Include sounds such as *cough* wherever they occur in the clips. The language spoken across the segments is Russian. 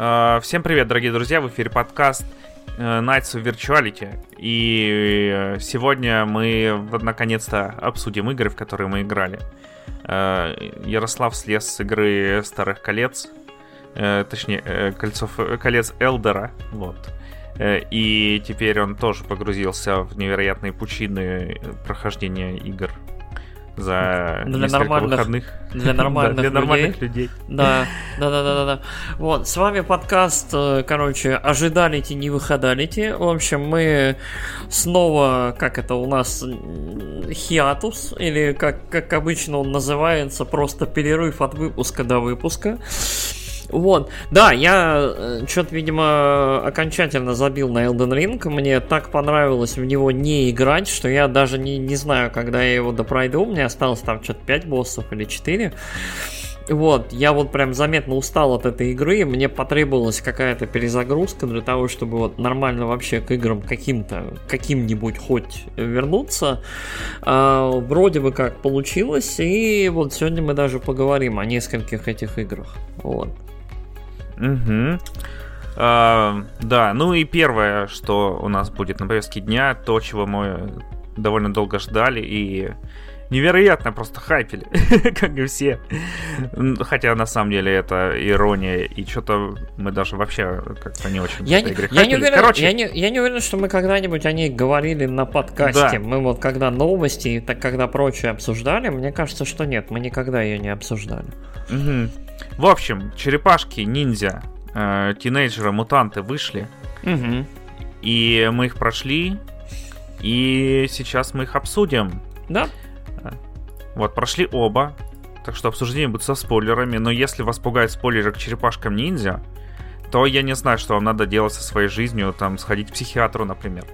Э, всем привет, дорогие друзья, в эфире подкаст э, Nights of Virtuality. И э, сегодня мы наконец-то обсудим игры, в которые мы играли. Ярослав слез с игры Старых Колец, точнее, кольцов, колец Элдера, вот. И теперь он тоже погрузился в невероятные пучины прохождения игр за для нормальных, выходных. Для *laughs* нормальных, да, для нормальных людей. людей. Да, да, да, да, да. Вот, с вами подкаст, э, короче, ожидалите, не выходалите. В общем, мы снова, как это у нас, хиатус, или как, как обычно он называется, просто перерыв от выпуска до выпуска. Вот, да, я э, что-то, видимо, окончательно забил на Elden Ring. Мне так понравилось в него не играть, что я даже не, не знаю, когда я его допройду. Мне осталось там что-то 5 боссов или 4. Вот, я вот прям заметно устал от этой игры, мне потребовалась какая-то перезагрузка для того, чтобы вот нормально вообще к играм каким-то, каким-нибудь хоть вернуться. А, вроде бы как получилось, и вот сегодня мы даже поговорим о нескольких этих играх. Вот. Угу. А, да, ну и первое, что у нас будет на повестке дня, то, чего мы довольно долго ждали и невероятно просто хайпели, *laughs* как и все. Хотя на самом деле это ирония, и что-то мы даже вообще как-то не очень я не, я не уверен, Короче... я, не, я не уверен, что мы когда-нибудь о ней говорили на подкасте. Да. Мы вот когда новости и так когда прочее обсуждали, мне кажется, что нет, мы никогда ее не обсуждали. Угу. В общем, черепашки, ниндзя, э, тинейджеры, мутанты вышли. Угу. И мы их прошли. И сейчас мы их обсудим. Да. Вот, прошли оба. Так что обсуждение будет со спойлерами. Но если вас пугает спойлеры к черепашкам ниндзя, то я не знаю, что вам надо делать со своей жизнью. Там, сходить к психиатру, например.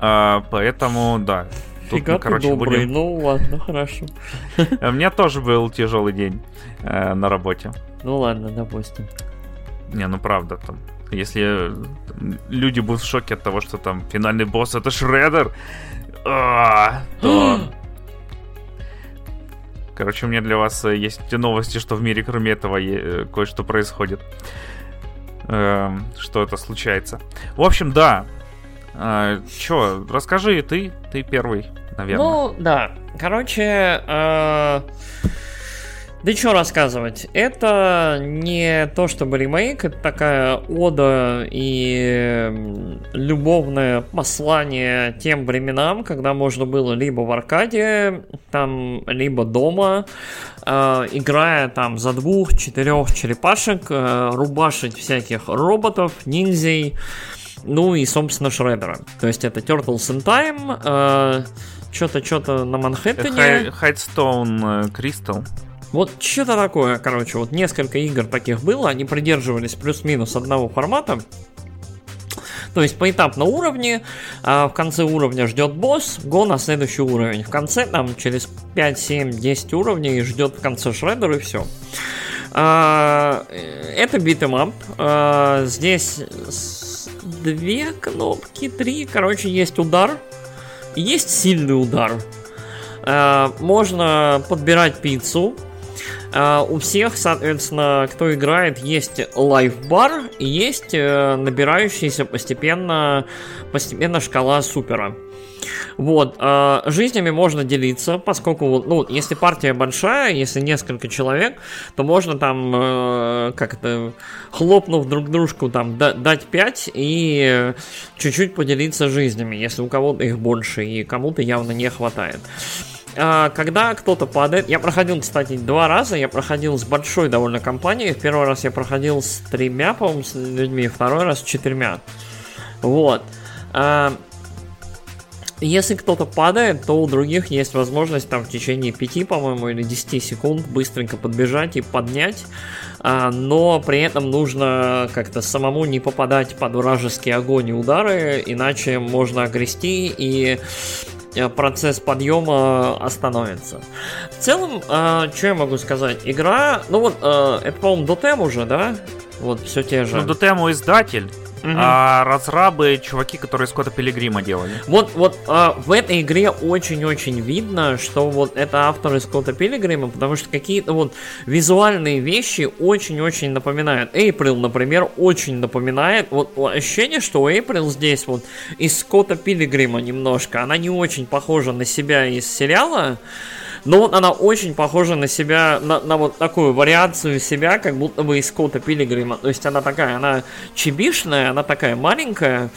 А, поэтому, да. Тут Фига мы, короче, добрый, будем... ну ладно, хорошо. *laughs* У меня тоже был тяжелый день э, на работе. Ну ладно, допустим. Не, ну правда, там, если люди будут в шоке от того, что там финальный босс это Шредер, а, то... *gasps* *sniffs* Короче, у меня для вас э, есть новости, что в мире, кроме этого, э, кое-что происходит. Эм, что это случается. В общем, да. Э, Че, расскажи ты, ты первый, наверное. Ну, да. Короче, да что рассказывать? Это не то чтобы ремейк, это такая ода и любовное послание тем временам, когда можно было либо в аркаде, там, либо дома, э, играя там за двух-четырех черепашек, э, рубашить всяких роботов, ниндзей, ну и, собственно, Шредера. То есть это Turtles in Time, э, что-то, что-то на Манхэттене. Хайтстоун Кристал. Вот что-то такое, короче, вот несколько игр таких было, они придерживались плюс-минус одного формата. То есть поэтапно уровни, а в конце уровня ждет босс, go на следующий уровень. В конце там через 5, 7, 10 уровней ждет в конце шредер и все. А, это beat 'em up. Здесь две кнопки, три. Короче, есть удар. Есть сильный удар. А, можно подбирать пиццу. Uh, у всех, соответственно, кто играет, есть лайфбар и есть uh, набирающаяся постепенно, постепенно шкала супера. Вот, э, жизнями можно делиться, поскольку, ну, если партия большая, если несколько человек, то можно там, э, как это, хлопнув друг дружку, там, дать 5 и чуть-чуть поделиться жизнями, если у кого-то их больше и кому-то явно не хватает когда кто-то падает, я проходил, кстати, два раза, я проходил с большой довольно компанией, первый раз я проходил с тремя, по-моему, с людьми, второй раз с четырьмя, вот, если кто-то падает, то у других есть возможность там в течение 5, по-моему, или 10 секунд быстренько подбежать и поднять. А, но при этом нужно как-то самому не попадать под вражеский огонь и удары, иначе можно огрести и процесс подъема остановится. В целом, э, что я могу сказать? Игра, ну вот, э, это, по-моему, Дотем уже, да? Вот, все те же. Ну, Дотему издатель. А разрабы чуваки, которые Скотта Пилигрима делали. Вот, вот а, в этой игре очень-очень видно, что вот это авторы Скотта Пилигрима, потому что какие-то вот визуальные вещи очень-очень напоминают. Эйприл, например, очень напоминает. Вот ощущение, что Эйприл здесь вот из Скотта Пилигрима немножко. Она не очень похожа на себя из сериала. Но вот она очень похожа на себя, на, на вот такую вариацию себя, как будто бы из Скотта Пилигрима. То есть она такая, она чебишная, она такая маленькая,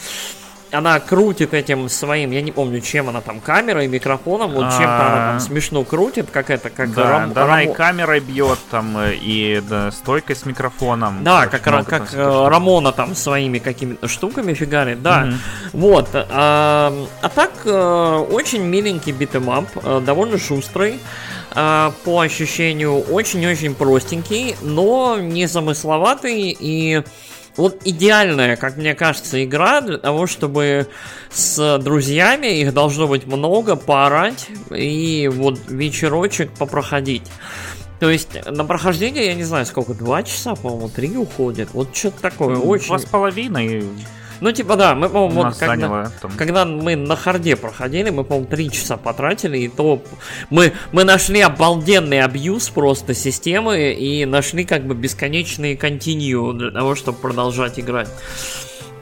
она крутит этим своим, я не помню, чем она там, камерой, микрофоном, вот чем-то она там а. смешно крутит, как это, как да, рам, да, рамо... и камерой бьет там, э, и да, стойкой с микрофоном. Да, как, как, как э, Рамона там своими какими-то штуками фигарит, да. Mm-hmm. Вот. А, а так, э, очень миленький beat 'em up, довольно шустрый по ощущению очень-очень простенький, но не замысловатый и вот идеальная, как мне кажется, игра для того, чтобы с друзьями, их должно быть много, поорать и вот вечерочек попроходить. То есть на прохождение, я не знаю, сколько, два часа, по-моему, три уходит. Вот что-то такое. Очень... Два с половиной. Ну, типа, да, мы, по-моему, вот, когда, когда мы на харде проходили, мы, по-моему, три часа потратили, и то мы, мы нашли обалденный абьюз просто системы и нашли как бы бесконечные континью для того, чтобы продолжать играть.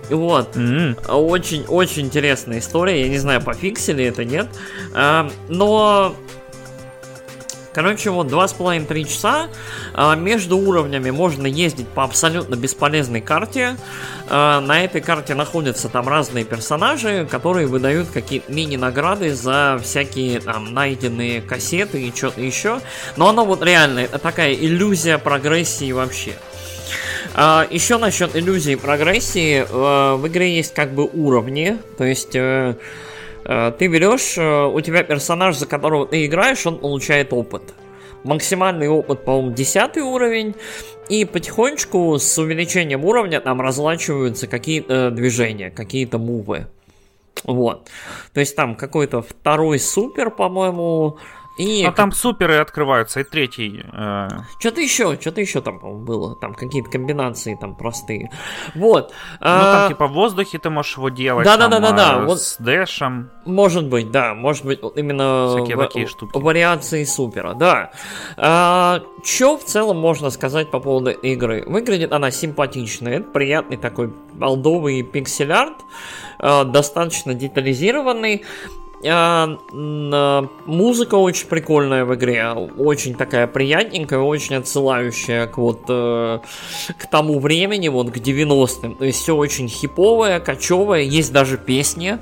Вот. Mm-hmm. Очень, очень интересная история. Я не знаю, пофиксили это, нет. А, но Короче, вот 2,5-3 часа. А, между уровнями можно ездить по абсолютно бесполезной карте. А, на этой карте находятся там разные персонажи, которые выдают какие-то мини-награды за всякие там найденные кассеты и что-то еще. Но оно вот реально, такая иллюзия прогрессии вообще. А, еще насчет иллюзии прогрессии. В игре есть как бы уровни. То есть Э, ты берешь, э, у тебя персонаж, за которого ты играешь, он получает опыт. Максимальный опыт, по-моему, 10 уровень. И потихонечку с увеличением уровня там разлачиваются какие-то движения, какие-то мувы. Вот. То есть там какой-то второй супер, по-моему, и... А там суперы открываются, и третий. Э... Что-то еще, что-то еще там, по-моему, было. Там какие-то комбинации там простые. Вот. Ну, там а... типа в воздухе ты можешь его делать. Да, да, да, да, да. Вот... С дэшем. Может быть, да. Может быть, именно Всякие в... такие штуки. вариации супера, да. А, что в целом можно сказать по поводу игры? Выглядит она симпатичная. Это приятный такой балдовый пиксель-арт. А, достаточно детализированный. А, музыка очень прикольная в игре, очень такая приятненькая, очень отсылающая к вот э, к тому времени, вот к 90-м. То есть все очень хиповое, кочевое, есть даже песни.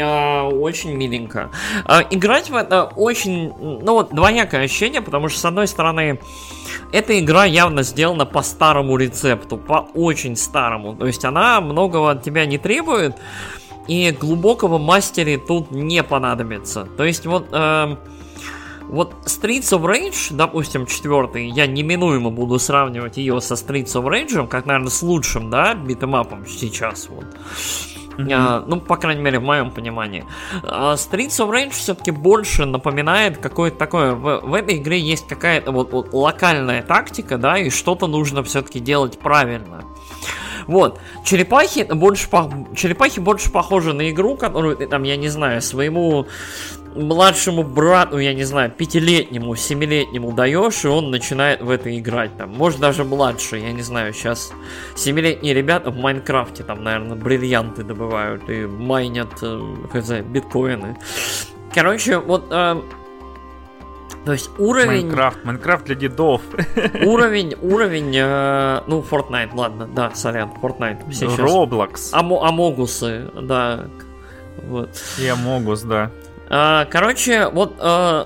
А, очень миленько. А, играть в это очень, ну вот, двоякое ощущение, потому что, с одной стороны, эта игра явно сделана по старому рецепту, по очень старому. То есть она многого от тебя не требует, и глубокого мастере тут не понадобится. То есть вот... Э, вот Streets of Rage, допустим, четвертый, я неминуемо буду сравнивать ее со Streets of Rage, как, наверное, с лучшим, да, битэмапом сейчас вот. Mm-hmm. А, ну, по крайней мере, в моем понимании. А Streets of Rage все-таки больше напоминает какое-то такое... В, в этой игре есть какая-то вот, вот локальная тактика, да, и что-то нужно все-таки делать правильно. Вот. Черепахи больше, черепахи больше похожи на игру, которую ты там, я не знаю, своему младшему брату, я не знаю, пятилетнему, семилетнему даешь, и он начинает в это играть. Там, может, даже младше, я не знаю, сейчас семилетние ребята в Майнкрафте там, наверное, бриллианты добывают и майнят, э, хз, биткоины. Короче, вот э, то есть уровень... Майнкрафт, Майнкрафт для дедов. *laughs* Уровень, уровень, э, ну, Fortnite, ладно, да, сорян, Fortnite. Все Roblox. Амо, амогусы, да. Вот. И Амогус, да. А, короче, вот э,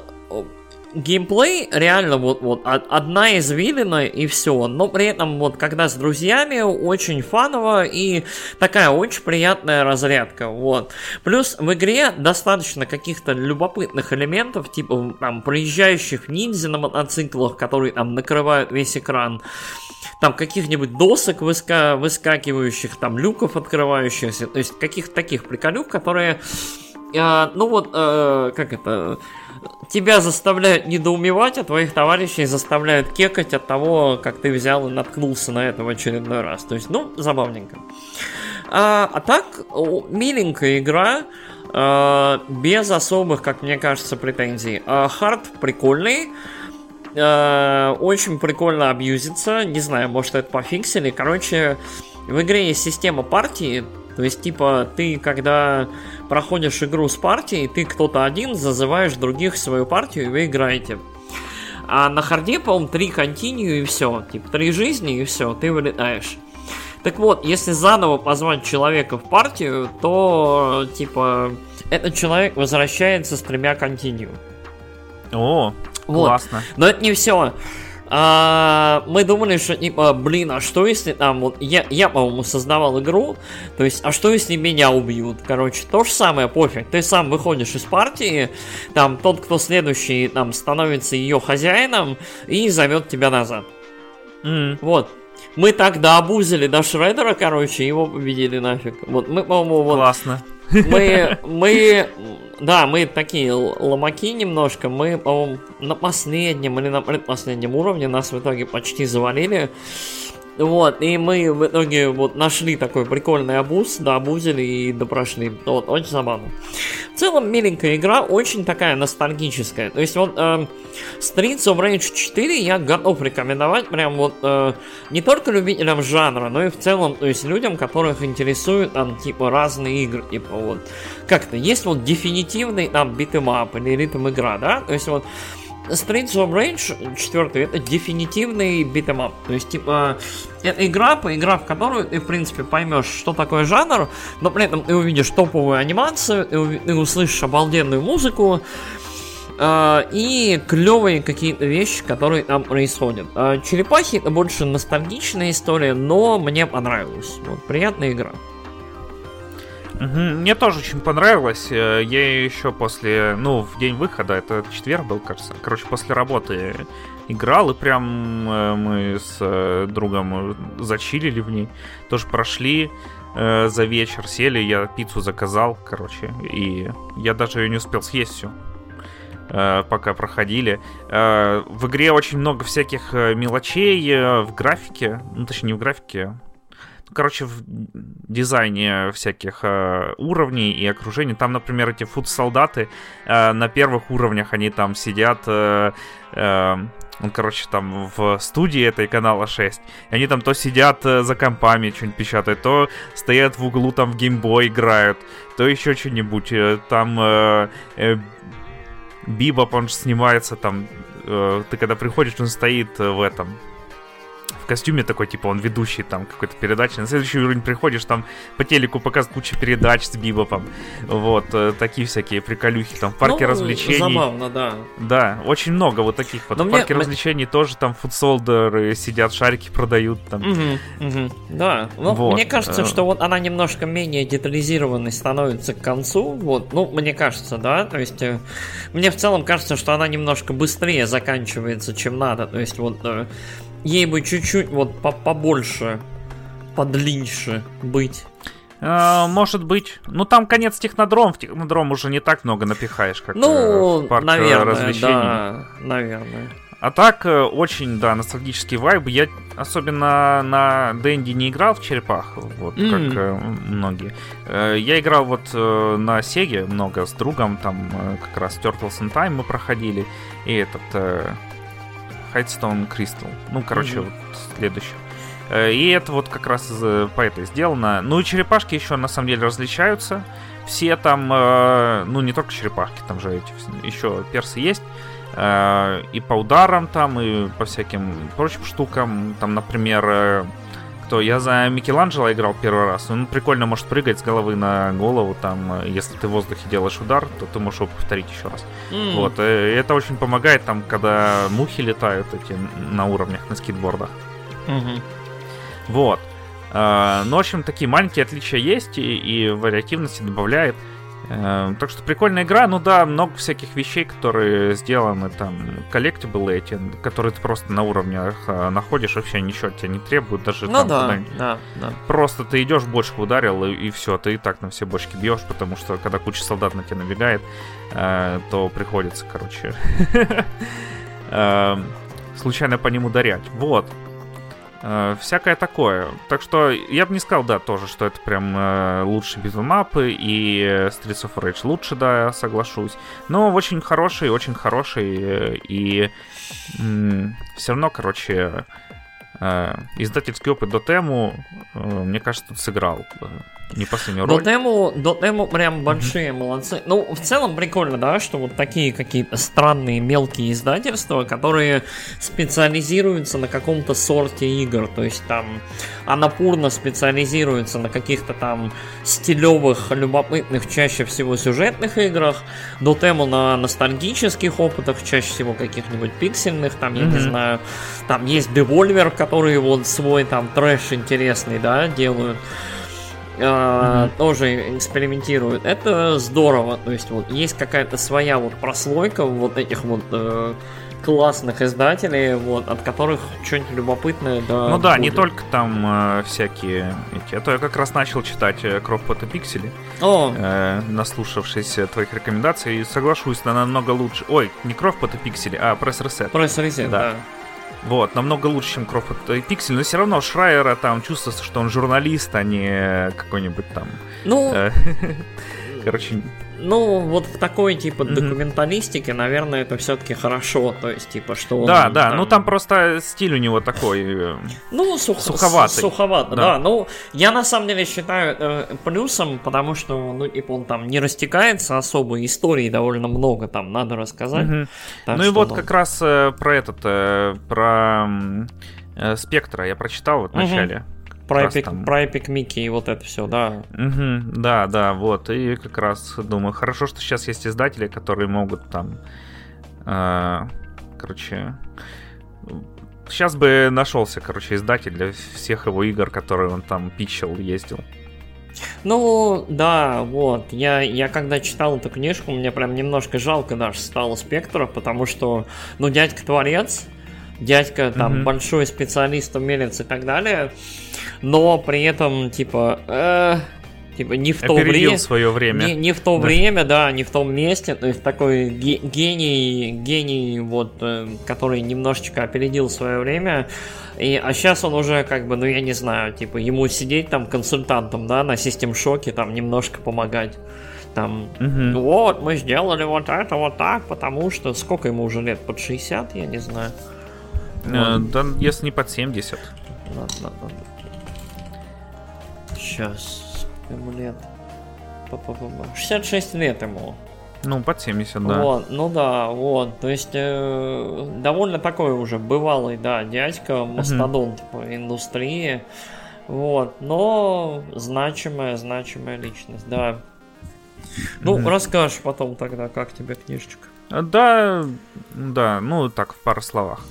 геймплей реально вот, вот одна извилина и все. Но при этом вот когда с друзьями очень фаново и такая очень приятная разрядка. Вот. Плюс в игре достаточно каких-то любопытных элементов, типа там проезжающих ниндзя на мотоциклах, которые там накрывают весь экран там каких-нибудь досок выска выскакивающих, там люков открывающихся, то есть каких-то таких приколюк, которые, э, ну вот, э, как это, тебя заставляют недоумевать, а твоих товарищей заставляют кекать от того, как ты взял и наткнулся на это в очередной раз. То есть, ну, забавненько. А, а так, миленькая игра, а, без особых, как мне кажется, претензий. А, хард прикольный, а, очень прикольно абьюзится, не знаю, может это пофиксили. Короче, в игре есть система партии, то есть, типа, ты, когда проходишь игру с партией, ты кто-то один зазываешь других в свою партию, и вы играете. А на харде, по-моему, три континью и все. Типа, три жизни и все, ты вылетаешь. Так вот, если заново позвать человека в партию, то, типа, этот человек возвращается с тремя континью. О, вот. классно. Но это не все. А, мы думали, что типа, блин, а что если там вот я, я по-моему, создавал игру, то есть, а что если меня убьют? Короче, то же самое, пофиг. Ты сам выходишь из партии, там тот, кто следующий, там становится ее хозяином и зовет тебя назад. Mm. Вот. Мы так дообузили до Шредера, короче, его победили нафиг. Вот мы, по-моему, вот. Классно. Мы, мы, да, мы такие ломаки немножко. Мы, по-моему, на последнем или на предпоследнем уровне нас в итоге почти завалили. Вот, и мы в итоге вот нашли такой прикольный абуз, да, абузили и допрошли. Вот, очень забавно. В целом, миленькая игра, очень такая ностальгическая. То есть, вот, э, Streets of Rage 4 я готов рекомендовать прям вот э, не только любителям жанра, но и в целом, то есть, людям, которых интересуют там, типа, разные игры, типа, вот, как-то, есть вот дефинитивный там beat 'em up или ритм игра, да, то есть, вот, Streets of Rage 4 это дефинитивный beat 'em up. То есть, типа, это игра, поиграв в которую ты, в принципе, поймешь, что такое жанр, но при этом ты увидишь топовую анимацию, ты, ты услышишь обалденную музыку, Э, и клевые какие-то вещи, которые там происходят. Э, Черепахи это больше ностальгичная история, но мне понравилось. Вот, приятная игра. Мне тоже очень понравилось. Э, я еще после, ну, в день выхода, это четверг был, кажется. Короче, после работы играл, и прям э, мы с э, другом зачилили в ней. Тоже прошли за вечер, сели, я пиццу заказал, короче, и я даже ее не успел съесть всю пока проходили. В игре очень много всяких мелочей в графике, ну точнее не в графике, короче, в дизайне всяких э, уровней и окружений. Там, например, эти фуд-солдаты э, на первых уровнях, они там сидят... Э, э, он, короче, там в студии этой канала 6. И они там то сидят э, за компами, что-нибудь печатают, то стоят в углу, там в геймбой играют, то еще что-нибудь. Э, там э, э, Бибоп, он же снимается там... Э, ты когда приходишь, он стоит в этом костюме такой, типа, он ведущий там какой-то передачи. На следующий уровень приходишь, там по телеку показывают кучу передач с Бибопом. Вот, э, такие всякие приколюхи. Там в парке ну, развлечений. Забавно, да. Да, очень много вот таких вот. Но в мне... развлечений тоже там фудсолдеры сидят, шарики продают там. Угу, угу. Да, ну, вот. мне кажется, э. что вот она немножко менее детализированной становится к концу. Вот, ну, мне кажется, да. То есть, э, мне в целом кажется, что она немножко быстрее заканчивается, чем надо. То есть, вот ей бы чуть-чуть вот побольше, подлиннее быть. А, может быть. Ну, там конец технодром. В технодром уже не так много напихаешь, как ну, э, в парк наверное, развлечений. Да, наверное. А так, э, очень, да, ностальгический вайб. Я особенно на Дэнди не играл в черепах, вот mm. как э, многие. Э, я играл вот э, на Сеге много с другом, там э, как раз Turtles in Time мы проходили. И этот э, Heightstone Crystal. Ну, короче, mm-hmm. вот следующий. Э, и это вот как раз по этой сделано. Ну и черепашки еще на самом деле различаются. Все там, э, ну не только черепашки, там же эти еще персы есть. Э, и по ударам там, и по всяким прочим штукам. Там, например, кто я за Микеланджело играл первый раз. Он прикольно может прыгать с головы на голову. Там, если ты в воздухе делаешь удар, то ты можешь его повторить еще раз. Mm. Вот. И это очень помогает там, когда мухи летают эти на уровнях на скейтбордах. Mm-hmm. Вот. Ну, в общем, такие маленькие отличия есть, и, и вариативности добавляет. Эм, так что прикольная игра, ну да, много всяких вещей, которые сделаны там, коллектибл эти, которые ты просто на уровнях э, находишь, вообще ничего тебя не требуют, даже ну, там да, да, да. Просто ты идешь, бочку ударил, и, и все, ты и так на все бочки бьешь, потому что когда куча солдат на тебя набегает, э, то приходится, короче, *laughs* э, случайно по ним ударять. Вот. Э, всякое такое. Так что я бы не сказал, да, тоже, что это прям э, лучшие битмапы, и Streets of Rage лучше, да, соглашусь. Но очень хороший, очень хороший, э, и все равно, короче, э, издательский опыт Дотему, э, мне кажется, тут сыграл э, не последнюю роль. Дотему, Дотему прям большие молодцы. Ну, в целом прикольно, да, что вот такие какие-то странные мелкие издательства, которые специализируются на каком-то сорте игр. То есть там Анапурна специализируется на каких-то там стилевых, любопытных, чаще всего сюжетных играх. Дотему на ностальгических опытах, чаще всего каких-нибудь пиксельных, там, я не знаю. Там есть Devolver, которые вот свой там трэш интересный, да, делают э, тоже экспериментируют. Это здорово. То есть вот есть какая-то своя вот прослойка вот этих вот э, классных издателей, вот, от которых что-нибудь любопытное, да. Ну да, не будет. только там э, всякие эти. А то я как раз начал читать э, Кровпот и Пиксели, О, э, наслушавшись твоих рекомендаций, и соглашусь, на намного лучше. Ой, не Кровпот и Пиксели, а Пресс Ресет. пресс Reset, Да. да. Вот, намного лучше, чем Кровпот и Пиксель, но все равно Шрайера там чувствуется, что он журналист, а не какой-нибудь там. Ну, э, *laughs* Короче, ну, вот в такой, типа, Мгм. документалистике, наверное, это все-таки хорошо. То есть, типа, что он да, да, ну там просто стиль у него такой. э, Ну, сух- Суховатый. с- Суховато, Да. да. Ну, я на самом деле считаю э, плюсом, потому что, ну, типа, он там не растекается особо, историй довольно много там надо рассказать. Так Ну и вот как раз э, про этот, э, про э, Спектра я прочитал вот в начале. Про, эпик, там- про Epic Mickey и вот это все, да. Мгм, да, да, вот. И как раз думаю, хорошо, что сейчас есть издатели, которые могут там. э, короче. Сейчас бы нашелся, короче, издатель для всех его игр, которые он там питчил, ездил. Ну, да, вот. Я, я когда читал эту книжку, мне прям немножко жалко даже стало Спектра, потому что, ну, дядька творец, дядька там Мгм. большой специалист, умелец и так далее, но при этом, типа, э, типа, не в то время... свое время. Не, не в то Да. время, да, не в том месте. То есть такой ге- гений, гений, вот, э, который немножечко опередил свое время. И, а сейчас он уже, как бы, ну я не знаю, типа, ему сидеть там консультантом, да, на систем шоке, там немножко помогать. Там, Мгм. вот, мы сделали вот это вот так, потому что сколько ему уже лет? Под 60, я не знаю. Э, да, если не под 70. Сейчас, ему лет. Па-па-па-па. 66 лет ему. Ну, под 70, да. Вот, ну да, вот. То есть э, довольно такой уже бывалый, да, дядька, мастодонт по индустрии. Вот, но значимая, значимая личность, да. Ну, расскажешь потом тогда, как тебе книжечка. Да, да, ну так, в пару словах.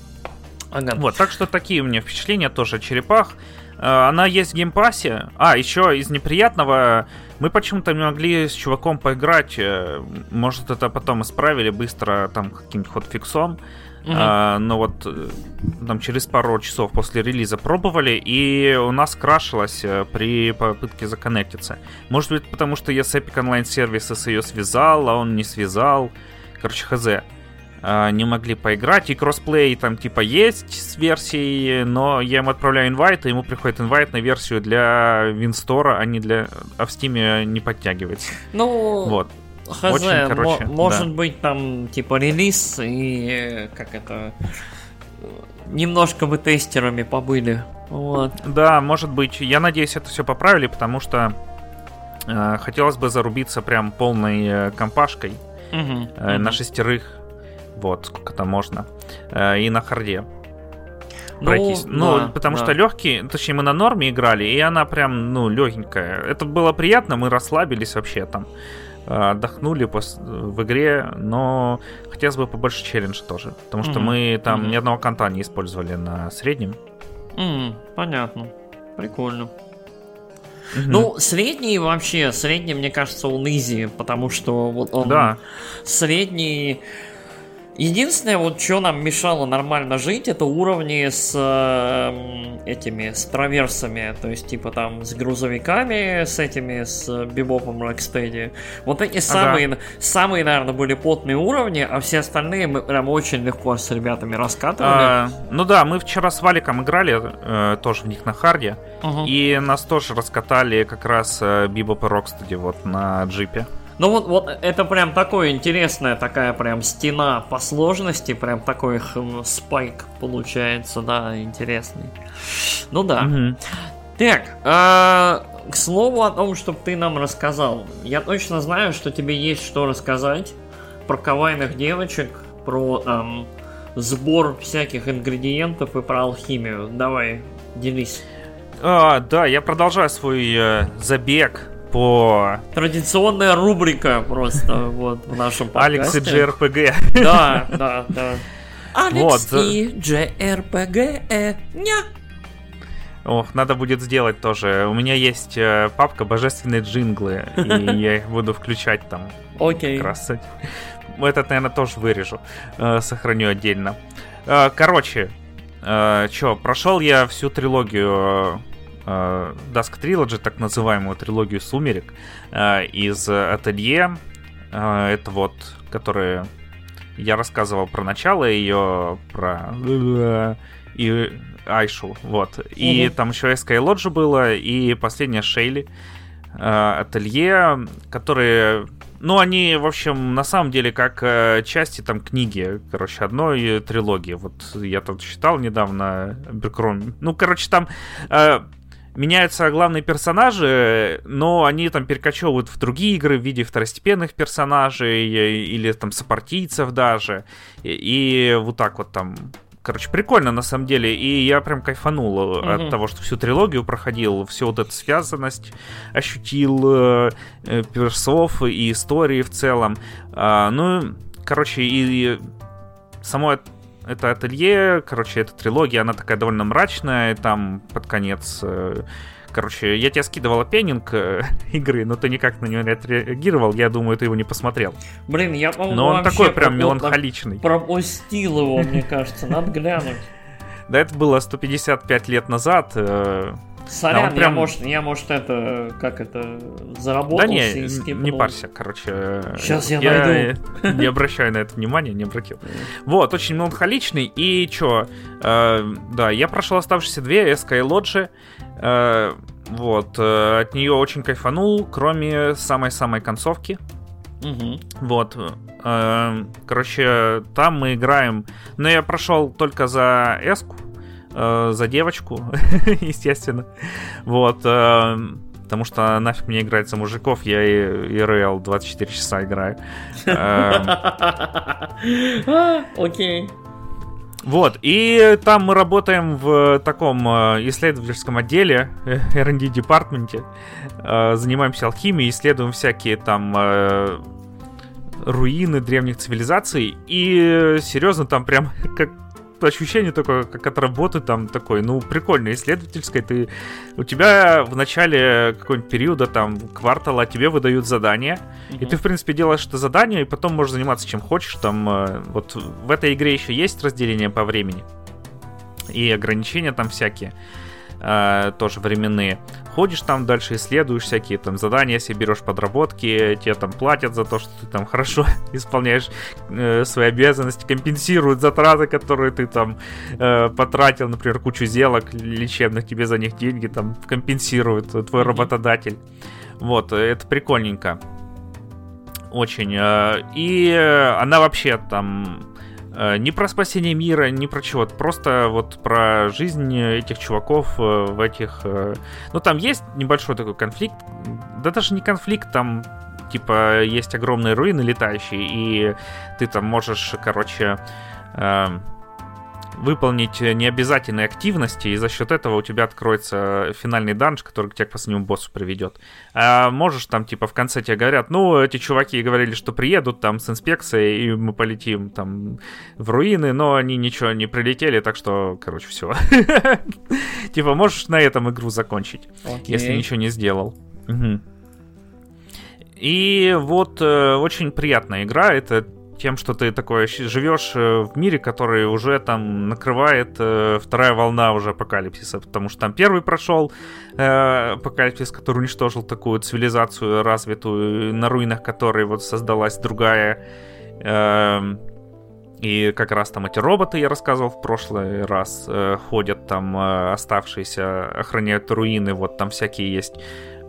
Ага. Вот, так что такие у меня впечатления тоже о черепах. Э, Она есть в геймпассе. А, еще из неприятного, мы почему-то не могли с чуваком поиграть. э, Может, это потом исправили быстро, там, каким-нибудь хотфиксом. Мгм. А, но вот э, там через пару часов после релиза пробовали, и у нас крашилось при попытке законнектиться. Может быть, потому что я с Epic Online Services ее связал, а он не связал. Короче, хз. А, Не могли поиграть, и кроссплей там типа есть с версией, но я ему отправляю инвайт, и ему приходит инвайт на версию для Винстора, а не для... а в Стиме не подтягивается. Ну, Вот. хз, Очень, короче, может да. быть там типа релиз и как это немножко вы тестерами побыли. Вот. Да, может быть. Я надеюсь, это все поправили, потому что э, хотелось бы зарубиться прям полной э, компашкой Мгм, э, мгм. на шестерых. Вот, сколько там можно. Э, и на харде пройтись. Ну, да, потому да. что легкие, точнее, мы на норме играли, и она прям, ну, легенькая. Это было приятно, мы расслабились вообще там. э, Отдохнули в игре, но хотелось бы побольше челленджа тоже. Потому что Мгм, мы там мгм. ни одного конта не использовали на среднем. М, понятно. Прикольно. Мгм. Ну, средний вообще, средний, мне кажется, он изи, потому что вот он да. средний Единственное, вот что нам мешало нормально жить, это уровни с э, этими, с траверсами, то есть типа там с грузовиками, с этими, с бибопом Рокстеди. Вот эти самые, ага. самые, наверное, были потные уровни, а все остальные мы прям очень легко с ребятами раскатывали. А, ну да, мы вчера с Валиком играли э, тоже в них на харде, угу. и нас тоже раскатали как раз э, Бибоп и Рокстеди вот на джипе. Ну вот, вот это прям такое интересная такая прям стена по сложности, прям такой хм, spike получается, да, интересный. Ну да. Угу. Так, а, к слову о том, чтобы ты нам рассказал. Я точно знаю, что тебе есть что рассказать про кавайных девочек, про эм, сбор всяких ингредиентов и про алхимию. Давай, делись. А, да, я продолжаю свой э, забег по... Традиционная рубрика просто вот в нашем подкасте. Алекс и JRPG. Да, да, да. Алекс вот. и JRPG. Э, ня. Ох, надо будет сделать тоже. У меня есть э, папка «Божественные джинглы», и *laughs* я их буду включать там. Окей. Раз этот, наверное, тоже вырежу. Э, сохраню отдельно. Короче, чё, прошел я всю трилогию э, Dusk Trilogy, так называемую трилогию Сумерек, э, из Ателье. Э, это вот, которые я рассказывал про начало ее, про и Айшу, вот. И угу. там еще Эска и Лоджи было, и последняя Шейли. Э, ателье, которые ну, они, в общем, на самом деле, как э, части там книги, короче, одной трилогии. Вот я тут читал недавно Беркром. Ну, короче, там э, меняются главные персонажи, но они там перекочевывают в другие игры в виде второстепенных персонажей или там сопартийцев даже. И, и вот так вот там Короче, прикольно на самом деле. И я прям кайфанул mm-hmm. от того, что всю трилогию проходил, всю вот эту связанность ощутил э, э, персов и истории в целом. А, ну, короче, и, и само это ателье, короче, эта трилогия, она такая довольно мрачная, там под конец... Э, короче, я тебе скидывал опенинг э, *laughs* игры, но ты никак на него не отреагировал. Я думаю, ты его не посмотрел. Блин, я, по Но он такой прям меланхоличный. Пропустил его, мне кажется, надо глянуть. *laughs* Да, это было 155 лет назад. Сорян, прям... я, может, я, может, это, как это, заработал Да не, не парься, короче. Сейчас я, я найду. не обращаю на это внимания, не обратил. Вот, очень меланхоличный. И чё, э, да, я прошел оставшиеся две, Эска и Лоджи. Э, вот, э, от нее очень кайфанул, кроме самой-самой концовки. Угу. Вот. Э, короче, там мы играем. Но я прошел только за Эску э, за девочку, *laughs* естественно. Вот. Э, потому что нафиг мне играть за мужиков, я и РЛ 24 часа играю. Эм. *laughs* Окей. Вот, и там мы работаем в таком э, исследовательском отделе, *laughs* э, R&D департменте, э, занимаемся алхимией, исследуем всякие там руины древних цивилизаций, и серьезно, там прям как ощущение такое, как от работы там такой, ну, прикольно, исследовательское. Ты, у тебя в начале какого-нибудь периода, там, квартала тебе выдают задание, mm-hmm. и ты, в принципе, делаешь это задание, и потом можешь заниматься чем хочешь. Там, э, вот в этой игре еще есть разделение по времени и ограничения там всякие э, тоже временные. Ходишь там дальше, исследуешь всякие там задания, себе берешь подработки, тебе там платят за то, что ты там хорошо *laughs* исполняешь э, свои обязанности, компенсируют затраты, которые ты там э, потратил, например, кучу сделок лечебных, тебе за них деньги там компенсирует твой работодатель. Вот, это прикольненько. Очень. Э, и она вообще там Э, не про спасение мира, не про чего, просто вот про жизнь этих чуваков э, в этих... Э, ну, там есть небольшой такой конфликт, да даже не конфликт, там типа есть огромные руины летающие, и ты там можешь, короче, выполнить необязательные активности, и за счет этого у тебя откроется финальный данж, который тебя к последнему боссу приведет. А можешь там, типа, в конце тебе говорят, ну, эти чуваки говорили, что приедут там с инспекцией, и мы полетим там в руины, но они ничего не прилетели, так что, короче, все. *laughs* Типа, можешь на этом игру закончить, если ничего не сделал. И вот э, очень приятная игра. Это тем, что ты такой живешь э, в мире, который уже там накрывает э, вторая волна уже апокалипсиса, потому что там первый прошел э, апокалипсис, который уничтожил такую цивилизацию развитую, на руинах которой вот создалась другая. Э, и как раз там эти роботы, я рассказывал в прошлый раз, э, ходят там э, оставшиеся, охраняют руины, вот там всякие есть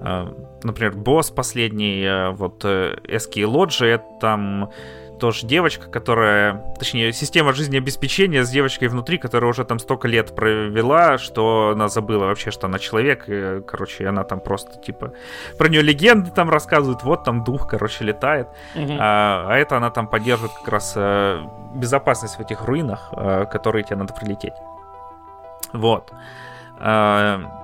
э, например, босс последний, э, вот Эски Лоджи, это там тоже девочка, которая, точнее, система жизнеобеспечения с девочкой внутри, которая уже там столько лет провела, что она забыла вообще, что она человек, и, короче, она там просто, типа, про нее легенды там рассказывают, вот там дух, короче, летает, угу. а, а это она там поддерживает как раз а, безопасность в этих руинах, а, которые тебе надо прилететь. Вот. А,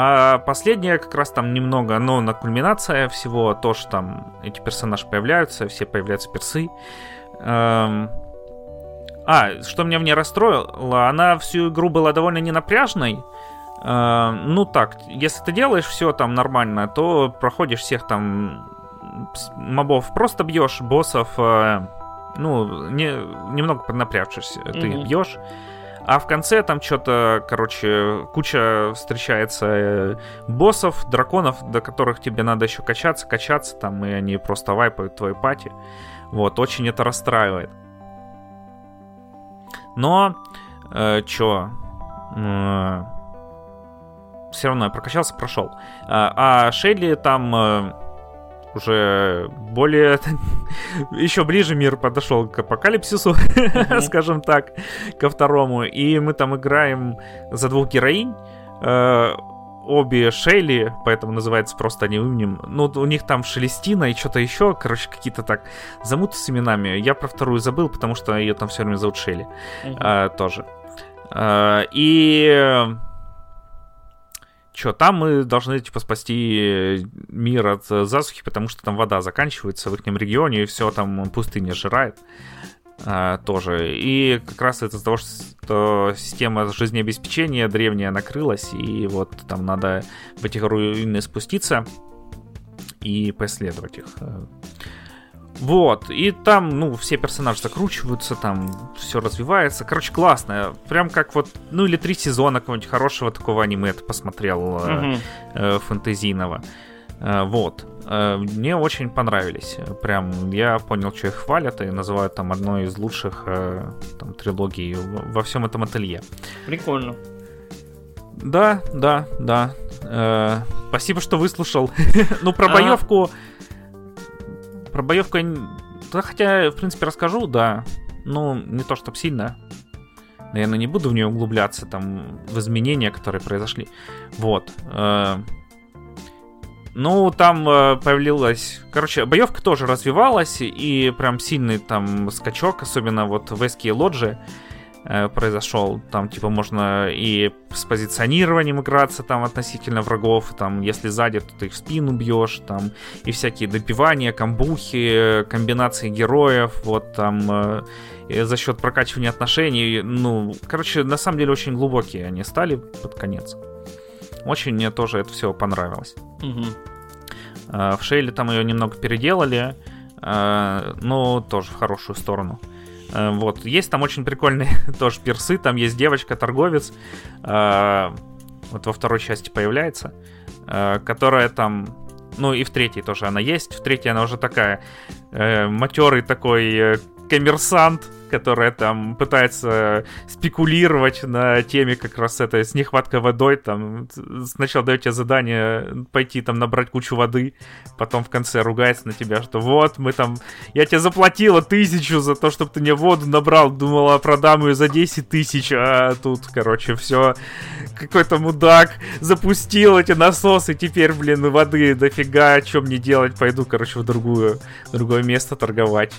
а последнее как раз там немного, но на кульминация всего, то, что там эти персонажи появляются, все появляются персы. Эм... А, что меня в ней расстроило, она всю игру была довольно ненапряжной. Э, ну так, если ты делаешь все там нормально, то проходишь всех там мобов просто бьешь, боссов, э, ну, не, немного поднапрягшись, mm-hmm. ты бьешь. А в конце там что-то, короче, куча встречается э, боссов, драконов, до которых тебе надо еще качаться, качаться, там, и они просто вайпают твою пати. Вот, очень это расстраивает. Но, э, чё, э, все равно я прокачался, прошел. А, а Шелли там... Э, уже более *laughs* еще ближе мир подошел к апокалипсису, *laughs* скажем так, ко второму. И мы там играем за двух героинь. Э, обе Шейли, поэтому называется просто они именем. Ну, у них там Шелестина и что-то еще, короче, какие-то так замуты с именами. Я про вторую забыл, потому что ее там все время зовут Шейли. Uh-huh. тоже. Э, и Че, там мы должны, типа, спасти мир от засухи, потому что там вода заканчивается в их регионе, и все там пустыня жирает а, тоже. И как раз это из-за того, что система жизнеобеспечения древняя накрылась, и вот там надо в эти руины спуститься и преследовать их. Вот, и там, ну, все персонажи закручиваются, там все развивается. Короче, классно. Прям как вот, ну, или три сезона какого-нибудь хорошего такого аниме ты посмотрел э, фэнтезийного. Э, вот. Э, мне очень понравились. Прям я понял, что их хвалят, и называют там одной из лучших э, там, трилогий во всем этом ателье. Прикольно. Да, да, да. Э, спасибо, что выслушал. *laughs* ну, про боевку. Про боевку я... Да, хотя, в принципе, расскажу, да. Ну, не то чтобы сильно. Наверное, не буду в нее углубляться, там, в изменения, которые произошли. Вот. Э, ну, там э, появилась... Короче, боевка тоже развивалась, и прям сильный там скачок, особенно вот в Эски и Лоджи. Э, произошел. Там, типа, можно и с позиционированием играться там относительно врагов. Там, если сзади, то ты их в спину бьешь. Там, и всякие добивания, камбухи, комбинации героев. Вот там э, за счет прокачивания отношений. Ну, короче, на самом деле очень глубокие они стали под конец. Очень мне тоже это все понравилось. Угу. В Шейле там ее немного переделали, но тоже в хорошую сторону. Э, вот. Есть там очень прикольные *laughs* тоже персы. Там есть девочка-торговец. Э, вот во второй части появляется. Э, которая там... Ну и в третьей тоже она есть. В третьей она уже такая матерый такой коммерсант, которая там пытается спекулировать на теме как раз этой с нехваткой водой. Там сначала дает тебе задание пойти там набрать кучу воды, потом в конце ругается на тебя, что вот мы там, я тебе заплатила тысячу за то, чтобы ты мне воду набрал, думала продам ее за 10 тысяч, а тут, короче, все какой-то мудак запустил эти насосы, теперь, блин, воды дофига, что мне делать, пойду, короче, в другую, в другое место торговать.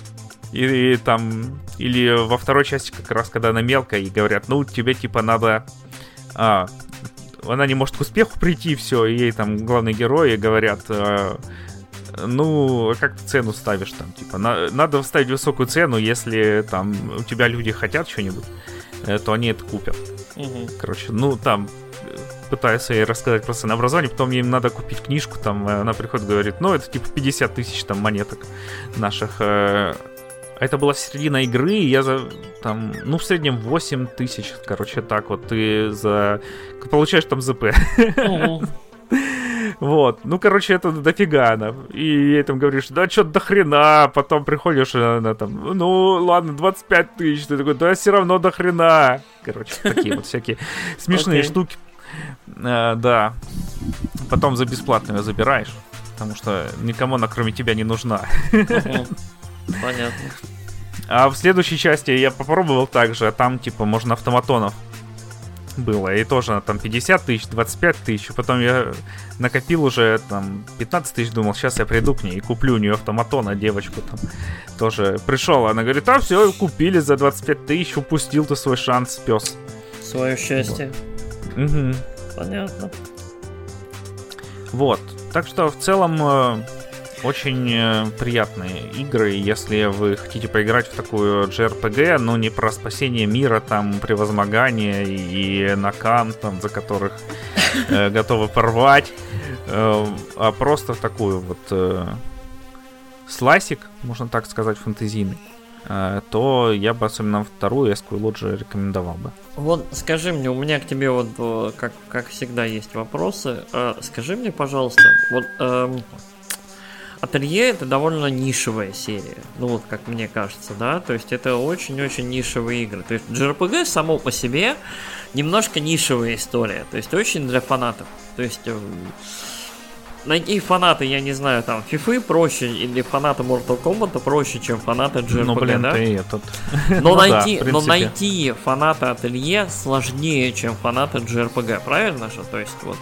И, там, или во второй части как раз, когда она мелкая, и говорят, ну, тебе, типа, надо... А, она не может к успеху прийти, все, и ей там главные герои говорят, э, ну, как ты цену ставишь там, типа, на, надо ставить высокую цену, если там у тебя люди хотят что-нибудь, э, то они это купят. Угу. Короче, ну, там, пытаюсь ей рассказать про ценообразование, потом им надо купить книжку, там, она приходит, говорит, ну, это типа 50 тысяч там монеток наших, э, это была середина игры, и я за там, ну, в среднем 8 тысяч, короче, так вот ты за... Получаешь там ЗП. *laughs* Вот, ну, короче, это дофига она. И ей там говоришь, да что до хрена, потом приходишь, она там, ну, ладно, 25 тысяч, ты такой, да все равно до хрена. Короче, такие вот всякие *laughs* смешные штуки. А, да. Потом за бесплатно ее забираешь, потому что никому она кроме тебя не нужна. Понятно. А в следующей части я попробовал также, там типа можно автоматонов было. И тоже там 50 тысяч, 25 тысяч. Потом я накопил уже там 15 тысяч, думал, сейчас я приду к ней и куплю у нее автоматона, девочку там. Тоже пришел, она говорит, а все, купили за 25 тысяч, упустил ты свой шанс, пес. Свое счастье. Вот. Угу. Понятно. Вот. Так что в целом э, очень э, приятные игры, если вы хотите поиграть в такую JRPG, но не про спасение мира, там, превозмогание и Накан, там, за которых э, *laughs* готовы порвать, э, а просто в такую вот э, слайсик, можно так сказать, фэнтезийный, э, то я бы особенно вторую Эскую Лоджи рекомендовал бы. Вот скажи мне, у меня к тебе вот, э, как, как всегда, есть вопросы. Скажи мне, пожалуйста, вот... Э, Ателье это довольно нишевая серия, ну вот как мне кажется, да, то есть это очень-очень нишевые игры. То есть JRPG само по себе немножко нишевая история, то есть очень для фанатов. То есть э, найти фанаты, я не знаю, там, FIFA проще, или фанаты Mortal Kombat проще, чем фанаты JRPG, ну, блин, да? Ты этот. *laughs* Но, ну, найти, да, но найти фаната Ателье сложнее, чем фанаты JRPG, правильно же? То есть вот...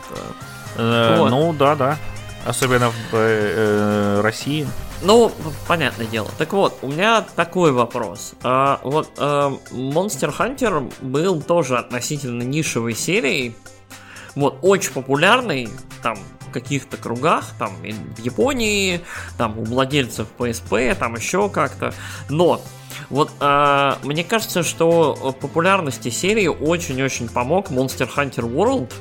Э, вот. Ну, да, да. Особенно в э, э, России. Ну, понятное дело. Так вот, у меня такой вопрос. А, вот а, Monster Hunter был тоже относительно нишевой серией. Вот, очень популярный, там, в каких-то кругах, там, в Японии, там, у владельцев PSP, там, еще как-то. Но вот э, мне кажется, что популярности серии очень-очень помог Monster Hunter World,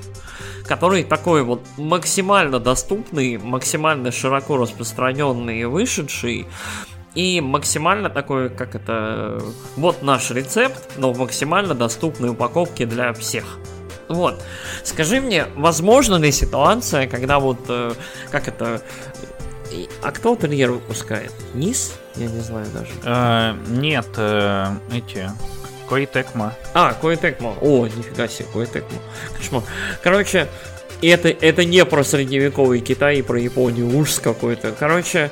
который такой вот максимально доступный, максимально широко распространенный и вышедший, и максимально такой, как это, вот наш рецепт, но в максимально доступной упаковке для всех. Вот. Скажи мне, возможно ли ситуация, когда вот, э, как это, а кто терьер выпускает? Низ? Я не знаю даже. Э, нет, э, эти Коитекма. А, Коитекма. О, нифига себе, Коитекма. Кошмар. Короче, это, это не про средневековый Китай и про Японию, ужас какой-то. Короче,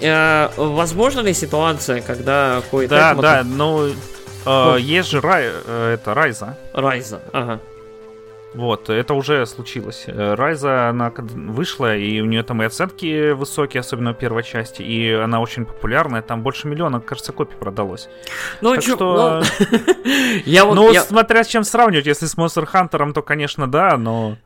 э, возможно ли ситуация, когда Коитекма... Да, да, ну, э, есть же Рай, э, это Райза. Райза, ага. Вот, это уже случилось. Э, Райза, она вышла, и у нее там и оценки высокие, особенно в первой части, и она очень популярная, там больше миллиона, кажется, копий продалось. Ну, так чё, что... Ну, *laughs* я вот, ну я... смотря с чем сравнивать, если с Monster Hunter, то, конечно, да, но...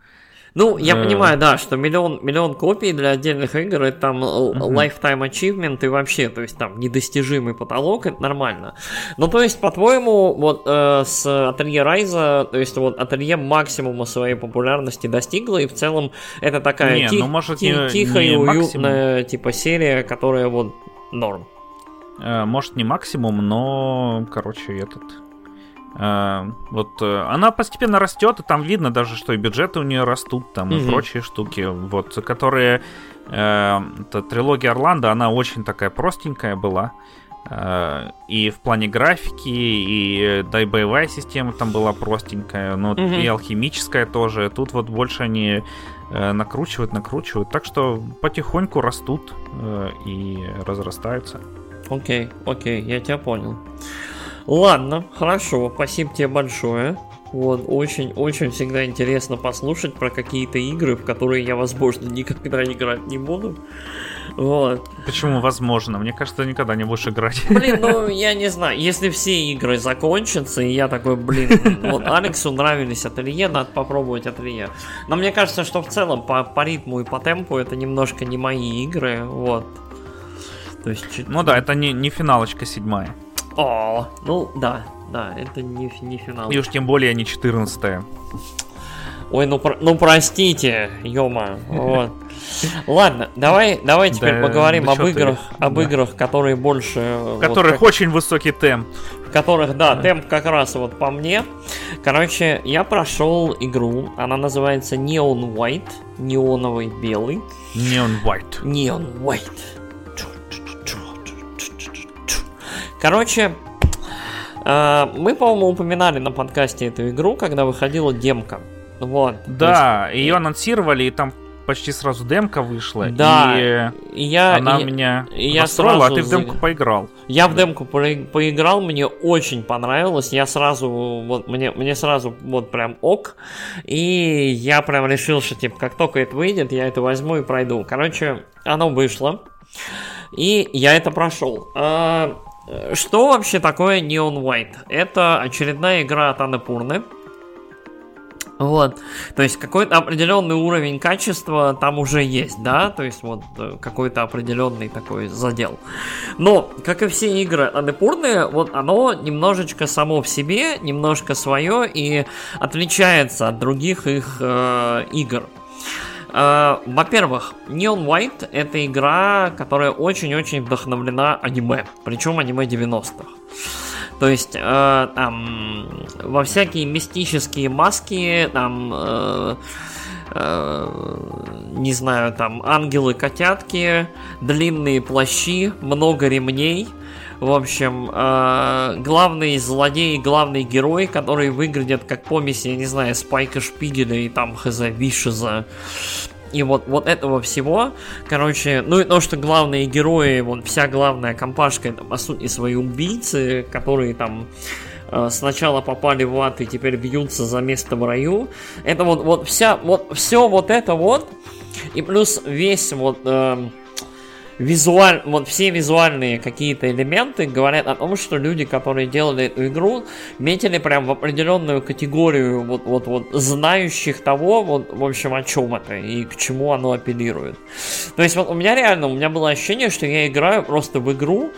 Ну, я э... понимаю, да, что миллион, миллион копий для отдельных игр это там uh-huh. lifetime achievement и вообще, то есть там недостижимый потолок, это нормально. Ну, то есть, по-твоему, вот э, с Ателье Райза, то есть вот Ателье максимума своей популярности достигла, и в целом это такая не, ти- ну, может, ти- не, тихая не уютная максимум. типа серия, которая вот норм. Э, может, не максимум, но, короче, этот вот uh, она постепенно растет, и там видно даже, что и бюджеты у нее растут, там mm-hmm. и прочие штуки, вот, которые эта трилогия Орландо, она очень такая простенькая была. И в плане графики, и да и боевая система там была простенькая, но mm-hmm. и алхимическая тоже. Тут вот больше они накручивают, накручивают. Так что потихоньку растут и разрастаются. Окей, okay, окей, okay, я тебя понял. Ладно, хорошо, спасибо тебе большое. Вот, очень-очень всегда интересно послушать про какие-то игры, в которые я, возможно, никогда играть не буду. Вот. Почему возможно? Мне кажется, ты никогда не будешь играть. Блин, ну *laughs* я не знаю, если все игры закончатся, и я такой, блин, вот Алексу нравились ателье, надо попробовать ателье. Но мне кажется, что в целом по, по ритму и по темпу это немножко не мои игры, вот. То есть. Ну да, это не, не финалочка седьмая. О, ну да, да, это не, не финал. И уж тем более не 14 Ой, ну, про, ну простите, ёма, вот. Ладно, давай, давай теперь Да, поговорим да об чё ты, играх, об да. играх, которые больше... В вот которых как- очень высокий темп. в которых, да, темп как раз вот по мне. Короче, я прошел игру, она называется Neon White, неоновый белый. Neon White. Neon White. Короче, э, мы, по-моему, упоминали на подкасте эту игру, когда выходила демка. Вот. Да, ее анонсировали, и там почти сразу демка вышла. Да, И есть, я, она и- меня и я настроила, а сразу ты в демку поиграл. Я в демку по- поиграл, мне очень понравилось. Я сразу, вот, мне, мне сразу вот прям ок. И я прям решил, что типа, как только это выйдет, я это возьму и пройду. Короче, оно вышло. И я это прошел. А, что вообще такое Neon White? Это очередная игра от Анапурны. Вот, то есть какой-то определенный уровень качества там уже есть, да, то есть вот э, какой-то определенный такой задел. Но, как и все игры Анапурны, вот оно немножечко само в себе, немножко свое и отличается от других их э, игр. Э, Во-первых, Neon White это игра, которая очень-очень вдохновлена аниме, причем аниме 90-х. То есть э, там во всякие мистические маски, там э, э, не знаю, там ангелы-котятки, длинные плащи, много ремней. В общем, э, главный злодей, главный герой, который выглядит как помесь, я не знаю, Спайка Шпигеля и там хз Вишеза. И вот, вот этого всего, короче, ну и то, что главные герои, вот вся главная компашка, это по сути свои убийцы, которые там э, сначала попали в ад и теперь бьются за место в раю. Это вот, вот вся, вот все вот это вот, и плюс весь вот эм, визуаль, вот все визуальные какие-то элементы говорят о том, что люди, которые делали эту игру, метили прям в определенную категорию вот, вот, вот знающих того, вот, в общем, о чем это и к чему оно апеллирует. То есть вот у меня реально, у меня было ощущение, что я играю просто в игру,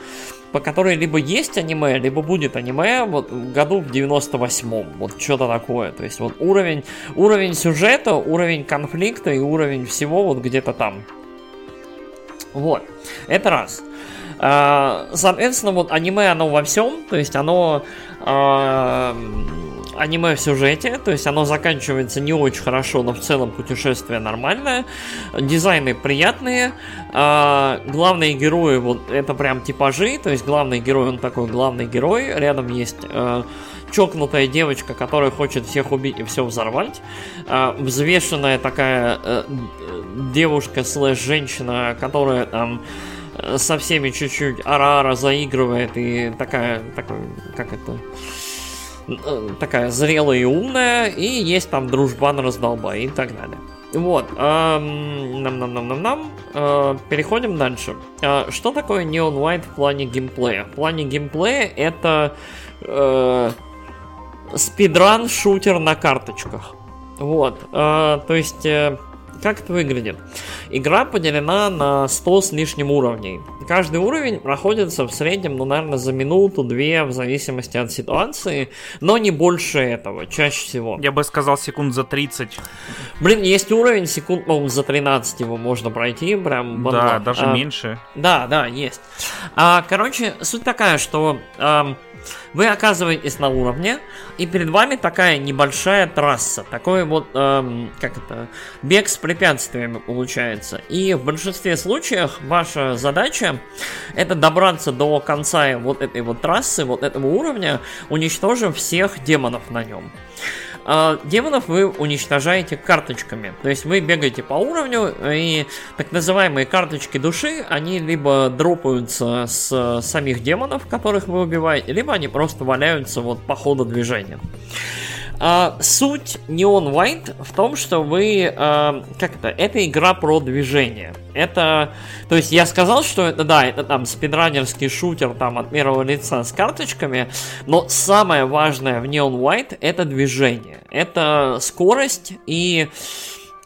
по которой либо есть аниме, либо будет аниме вот году в 98-м, вот что-то такое. То есть вот уровень, уровень сюжета, уровень конфликта и уровень всего вот где-то там. Вот, это раз. А, Соответственно, вот аниме оно во всем, то есть оно а, аниме в сюжете, то есть оно заканчивается не очень хорошо, но в целом путешествие нормальное, дизайны приятные, а, главные герои вот это прям типажи, то есть главный герой он такой главный герой, рядом есть а, чокнутая девочка, которая хочет всех убить и все взорвать, а, взвешенная такая э, девушка слэш женщина, которая там э, со всеми чуть-чуть ара-ара заигрывает и такая, такой, как это, э, такая зрелая и умная, и есть там дружбан раздолбай и так далее. Вот, ам, нам-нам-нам-нам-нам, переходим дальше. Э, Что такое Neon White в плане геймплея? В плане геймплея это э, спидран-шутер на карточках. Вот, э, то есть, э, как это выглядит? Игра поделена на 100 с лишним уровней. Каждый уровень проходится в среднем, ну, наверное, за минуту-две, в зависимости от ситуации, но не больше этого, чаще всего. Я бы сказал секунд за 30. Блин, есть уровень, секунд, по-моему, за 13 его можно пройти, прям... в Да, даже А, меньше. да, да, есть. А, короче, суть такая, что ам, вы оказываетесь на уровне, и перед вами такая небольшая трасса, такой вот, ам, как это, бег с препятствиями получается. И в большинстве случаев ваша задача это добраться до конца вот этой вот трассы, вот этого уровня, уничтожив всех демонов на нем. А, демонов вы уничтожаете карточками. То есть вы бегаете по уровню, и так называемые карточки души, они либо дропаются с самих демонов, которых вы убиваете, либо они просто валяются вот по ходу движения. А, суть Neon White в том, что вы, а, как это, это игра про движение. Это, то есть я сказал, что это, да, это там спидранерский шутер там от первого лица с карточками, но самое важное в Neon White это движение. Это скорость и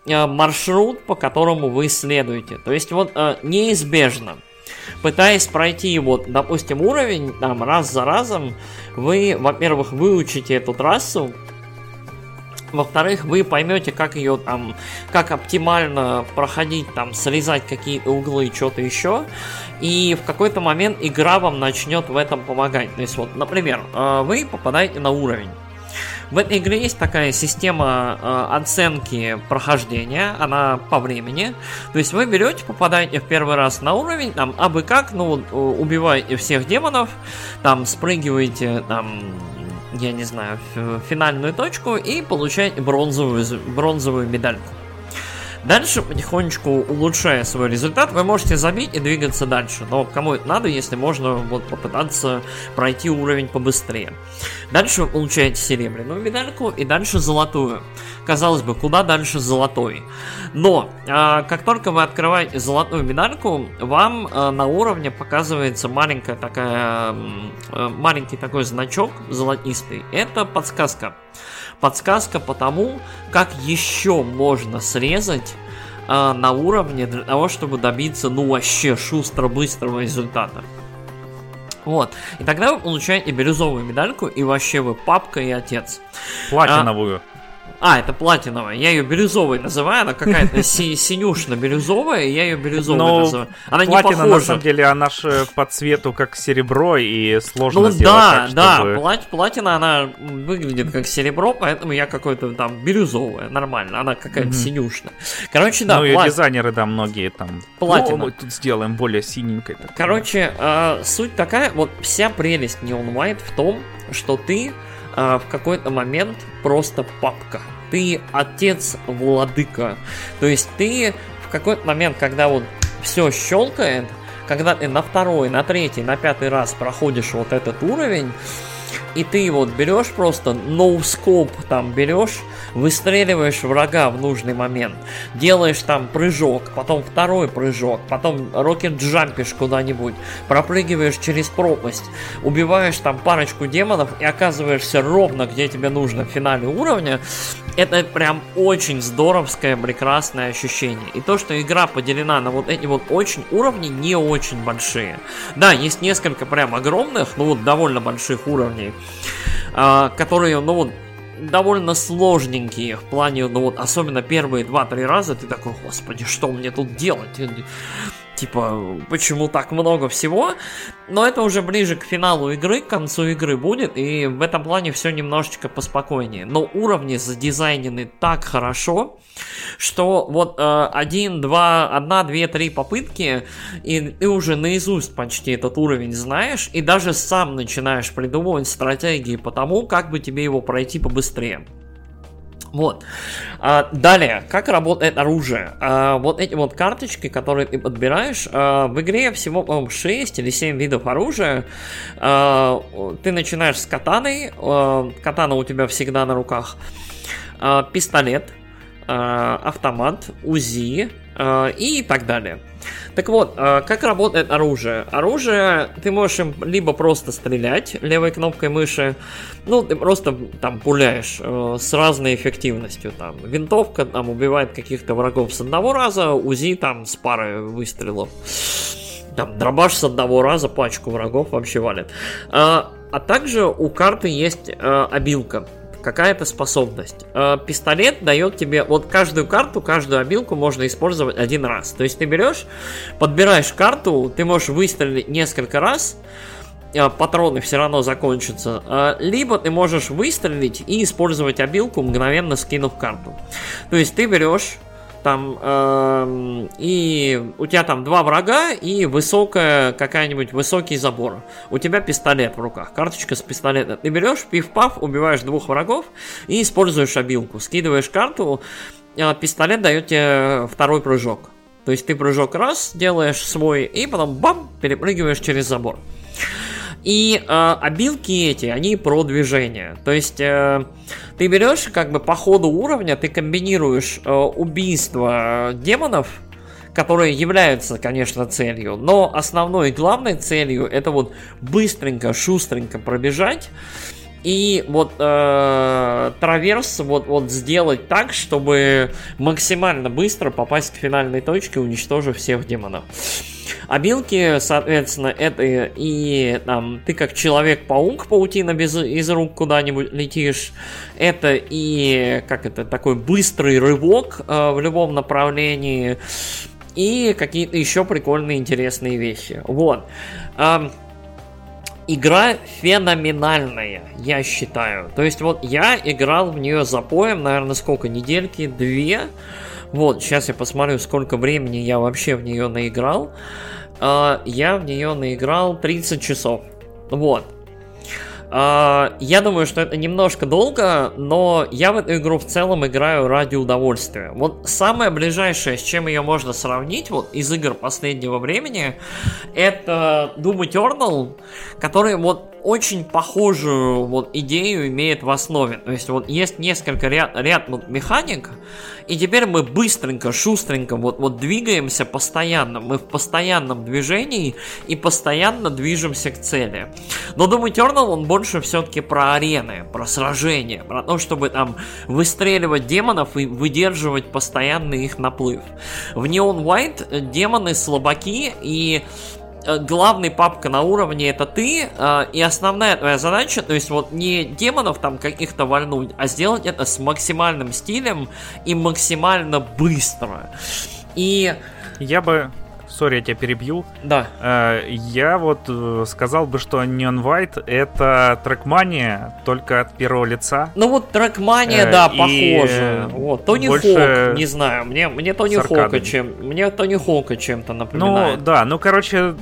э, маршрут, по которому вы следуете. То есть вот э, неизбежно, пытаясь пройти вот, допустим, уровень там раз за разом, вы, во-первых, выучите эту трассу, Во-вторых, вы поймете, как ее там, как оптимально проходить, там, срезать какие-то углы, что-то еще. И в какой-то момент игра вам начнет в этом помогать. То есть, вот, например, э, вы попадаете на уровень. В этой игре есть такая система э, оценки прохождения, она по времени. То есть вы берете, попадаете в первый раз на уровень, там, абы как, ну, убиваете всех демонов, там, спрыгиваете, там, я не знаю, финальную точку и получаете бронзовую, бронзовую медальку. Дальше, потихонечку улучшая свой результат, вы можете забить и двигаться дальше. Но кому это надо, если можно вот попытаться пройти уровень побыстрее. Дальше вы получаете серебряную медальку и дальше золотую. Казалось бы, куда дальше золотой? Но, а, как только вы открываете золотую медальку, вам а, на уровне показывается маленькая такая, а, маленький такой значок золотистый. Это подсказка подсказка по тому, как еще можно срезать э, на уровне для того, чтобы добиться, ну, вообще шустро-быстрого результата. Вот. И тогда вы получаете бирюзовую медальку, и вообще вы папка и отец. Платиновую. А, а, это платиновая. Я ее бирюзовой называю. Она какая-то *laughs* си- синюшно-бирюзовая, я ее бирюзовой Но называю. Она платина, не похожа. на самом деле, она же по цвету как серебро, и сложно ну, сделать да, так, чтобы... да, плат- платина, она выглядит как серебро, поэтому я какой-то там бирюзовая, нормально. Она какая-то mm-hmm. синюшная. Короче, да, Ну плат... и дизайнеры, да, многие там... Платина. мы тут сделаем более синенькой. Такой. Короче, э, суть такая, вот вся прелесть Neon White в том, что ты в какой-то момент просто папка. Ты отец владыка. То есть ты в какой-то момент, когда вот все щелкает, когда ты на второй, на третий, на пятый раз проходишь вот этот уровень, и ты вот берешь просто ноускоп, там берешь, выстреливаешь врага в нужный момент, делаешь там прыжок, потом второй прыжок, потом рокет джампишь куда-нибудь, пропрыгиваешь через пропасть, убиваешь там парочку демонов и оказываешься ровно где тебе нужно в финале уровня, это прям очень здоровское, прекрасное ощущение. И то, что игра поделена на вот эти вот очень уровни, не очень большие. Да, есть несколько прям огромных, ну вот довольно больших уровней, которые, ну вот, довольно сложненькие в плане, ну вот, особенно первые 2-3 раза ты такой, господи, что мне тут делать? Типа, почему так много всего. Но это уже ближе к финалу игры, к концу игры будет, и в этом плане все немножечко поспокойнее. Но уровни задизайнены так хорошо, что вот э, один, два, одна, две, три попытки, и ты уже наизусть почти этот уровень знаешь, и даже сам начинаешь придумывать стратегии по тому, как бы тебе его пройти побыстрее. Вот. А, далее, как работает оружие? А, вот эти вот карточки, которые ты подбираешь, а, в игре всего, по-моему, 6 или 7 видов оружия. А, ты начинаешь с катаной, а, катана у тебя всегда на руках, а, пистолет, автомат, УЗИ а, и так далее. Так вот, э, как работает оружие? Оружие, ты можешь им либо просто стрелять левой кнопкой мыши, ну, ты просто там пуляешь э, с разной эффективностью. Там винтовка там убивает каких-то врагов с одного раза, УЗИ там с пары выстрелов. Там дробаш с одного раза пачку врагов вообще валит. А, также у карты есть э, обилка какая-то способность. Э, пистолет дает тебе, вот каждую карту, каждую обилку можно использовать один раз. То есть ты берешь, подбираешь карту, ты можешь выстрелить несколько раз, э, патроны все равно закончатся. Э, либо ты можешь выстрелить и использовать обилку, мгновенно скинув карту. То есть ты берешь там э, и у тебя там два врага и высокая какая-нибудь высокий забор. У тебя пистолет в руках, карточка с пистолета. Ты берешь, пив-пав, убиваешь двух врагов и используешь обилку. Скидываешь карту, э, пистолет дает тебе второй прыжок. То есть ты прыжок раз делаешь свой и потом бам перепрыгиваешь через забор. И э, обилки эти, они про движение. То есть э, ты берешь как бы по ходу уровня, ты комбинируешь э, убийство демонов, которые являются, конечно, целью, но основной и главной целью это вот быстренько, шустренько пробежать и вот э, траверс вот, вот сделать так, чтобы максимально быстро попасть к финальной точке, уничтожив всех демонов. Обилки, соответственно, это и там ты как человек-паук, паутина без, из рук куда-нибудь летишь. Это и как это такой быстрый рывок э, в любом направлении. И какие-то еще прикольные интересные вещи. Вот. Эм, игра феноменальная, я считаю. То есть вот я играл в нее за поем, наверное, сколько, недельки, две. Вот, сейчас я посмотрю, сколько времени я вообще в нее наиграл. Uh, я в нее наиграл 30 часов. Вот. Uh, я думаю, что это немножко долго, но я в эту игру в целом играю ради удовольствия. Вот самое ближайшее, с чем ее можно сравнить, вот из игр последнего времени, это Doom Eternal, который вот очень похожую вот идею имеет в основе. То есть вот есть несколько ряд, ряд вот механик, и теперь мы быстренько, шустренько вот, вот двигаемся постоянно. Мы в постоянном движении и постоянно движемся к цели. Но Doom Eternal, он больше все-таки про арены, про сражения, про то, чтобы там выстреливать демонов и выдерживать постоянный их наплыв. В Neon White демоны слабаки и главный папка на уровне это ты, э, и основная твоя задача, то есть вот не демонов там каких-то вальнуть, а сделать это с максимальным стилем и максимально быстро. И... Я бы сори, я тебя перебью. Да. Э, я вот сказал бы, что Neon White это трекмания только от первого лица. Ну вот трекмания, да, похоже. Вот, Тони Хоук, не знаю, мне, мне Тони Хоука чем, мне Тони Хоука чем-то напоминает. Ну да, ну короче,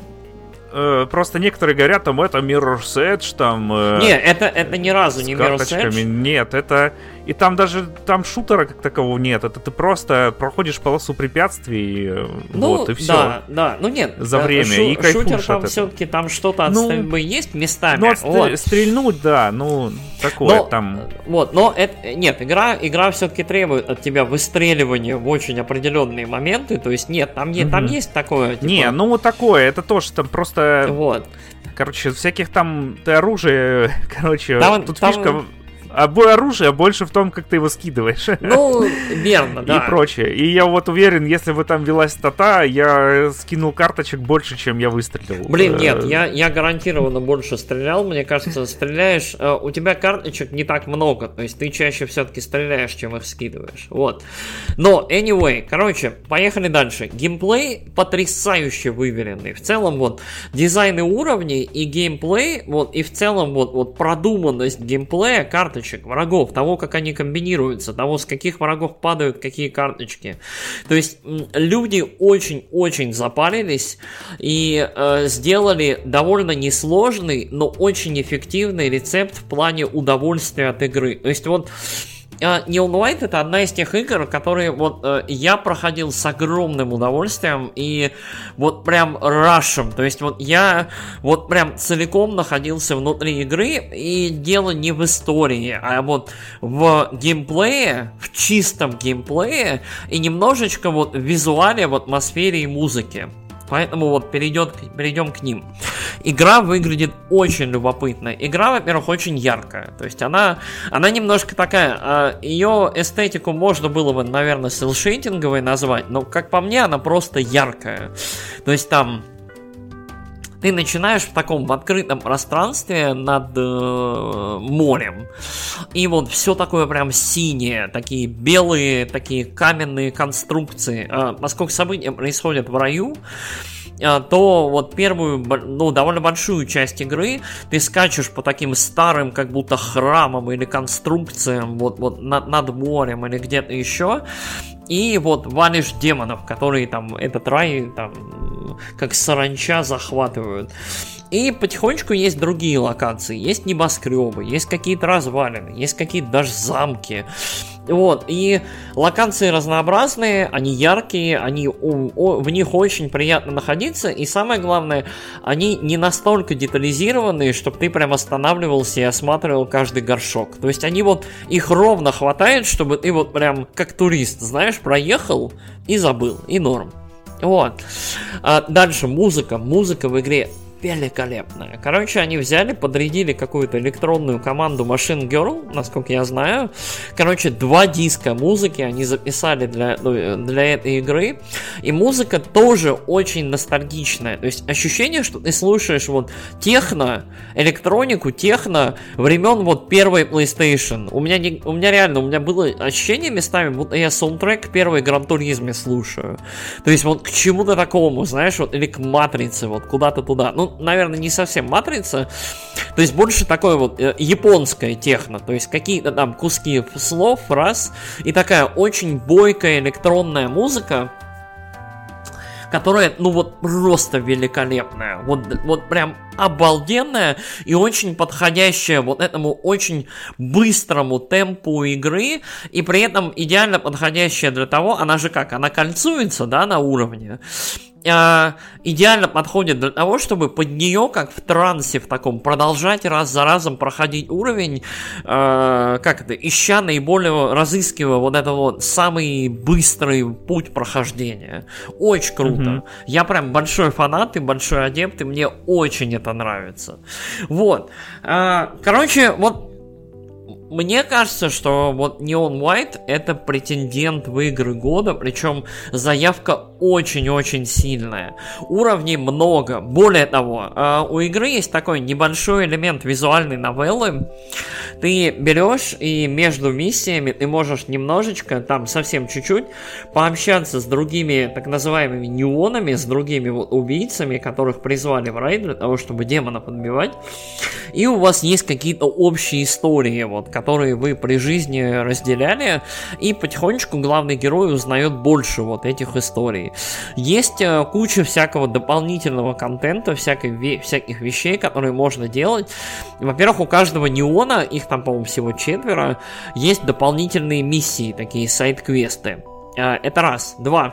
э, просто некоторые говорят, там, это Mirror's Edge, там... Э, не, это, это ни разу не Mirror's Edge. Нет, это и там даже там шутера как такового нет. Это ты просто проходишь полосу препятствий, э, ну, вот, и все. Да, да. Ну нет, за время. Шу- и шутер там все-таки там что-то от ну, есть местами. Ну, отстр- вот. стрельнуть, да, ну, такое но, там. Вот, но это. Нет, игра, игра все-таки требует от тебя выстреливания в очень определенные моменты. То есть, нет, там, mm-hmm. там есть такое. Типа... Не, ну вот такое, это тоже там просто. Вот. Короче, всяких там ты оружие, *laughs* короче, там, тут там... фишка а бой оружия больше в том, как ты его скидываешь. Ну, *laughs* верно, да. И прочее. И я вот уверен, если бы там велась стата, я скинул карточек больше, чем я выстрелил. Блин, нет, я, я гарантированно больше стрелял. Мне кажется, стреляешь... Э, у тебя карточек не так много. То есть ты чаще все-таки стреляешь, чем их скидываешь. Вот. Но, anyway, короче, поехали дальше. Геймплей потрясающе выверенный. В целом, вот, дизайны уровней и геймплей, вот, и в целом, вот, вот продуманность геймплея, карточек карточек, врагов, того, как они комбинируются, того, с каких врагов падают какие карточки. То есть люди очень-очень запарились и э, сделали довольно несложный, но очень эффективный рецепт в плане удовольствия от игры. То есть вот Neon White это одна из тех игр, которые вот uh, я проходил с огромным удовольствием и вот прям рашем. То есть вот я вот прям целиком находился внутри игры и дело не в истории, а вот в геймплее, в чистом геймплее и немножечко вот в визуале, в атмосфере и музыке. Поэтому вот перейдет, перейдем к ним. Игра выглядит очень любопытно. Игра, во-первых, очень яркая. То есть она, она немножко такая... А, ее эстетику можно было бы, наверное, селшейтинговой назвать, но, как по мне, она просто яркая. То есть там ты начинаешь в таком в открытом пространстве над э, морем. И вот все такое прям синее, такие белые, такие каменные конструкции. Э, поскольку события происходят в раю, э, то вот первую, ну, довольно большую часть игры ты скачешь по таким старым, как будто храмам или конструкциям, вот, вот над, над морем или где-то еще, и вот валишь демонов, которые там этот рай там как саранча захватывают. И потихонечку есть другие локации. Есть небоскребы, есть какие-то развалины, есть какие-то даже замки. Вот, и локации разнообразные, они яркие, они, в них очень приятно находиться, и самое главное, они не настолько детализированные, чтобы ты прям останавливался и осматривал каждый горшок. То есть они вот, их ровно хватает, чтобы ты вот прям как турист, знаешь, проехал и забыл, и норм. Вот. А дальше музыка. Музыка в игре великолепная. Короче, они взяли, подрядили какую-то электронную команду Machine Girl, насколько я знаю. Короче, два диска музыки они записали для, ну, для этой игры. И музыка тоже очень ностальгичная. То есть ощущение, что ты слушаешь вот техно, электронику, техно времен вот первой PlayStation. У меня, не, у меня реально, у меня было ощущение местами, будто я саундтрек первой Гран Туризме слушаю. То есть вот к чему-то такому, знаешь, вот или к Матрице, вот куда-то туда. Ну, наверное, не совсем Матрица. То есть больше такое вот э, японское техно. То есть какие-то там куски слов, раз. И такая очень бойкая электронная музыка которая, ну вот просто великолепная, вот, вот прям обалденная и очень подходящая вот этому очень быстрому темпу игры, и при этом идеально подходящая для того, она же как, она кольцуется, да, на уровне, э, идеально подходит для того, чтобы под нее, как в трансе в таком, продолжать раз за разом проходить уровень, э, как это, ища наиболее, разыскивая вот это вот самый быстрый путь прохождения. Очень круто. Mm-hmm. Я прям большой фанат и большой адепт, и мне очень это нравится. Вот. Э, короче, вот мне кажется, что вот Neon White это претендент в игры года, причем заявка очень-очень сильная. Уровней много. Более того, э, у игры есть такой небольшой элемент визуальной новеллы. Ты берешь и между миссиями ты можешь немножечко, там совсем чуть-чуть, пообщаться с другими так называемыми неонами, с другими вот убийцами, которых призвали в рейд для того, чтобы демона подбивать. И у вас есть какие-то общие истории, вот, которые вы при жизни разделяли, и потихонечку главный герой узнает больше вот этих историй. Есть э, куча всякого дополнительного контента, всякой, всяких вещей, которые можно делать. Во-первых, у каждого неона, их там, по-моему, всего четверо, есть дополнительные миссии, такие сайт-квесты. Э, это раз. Два.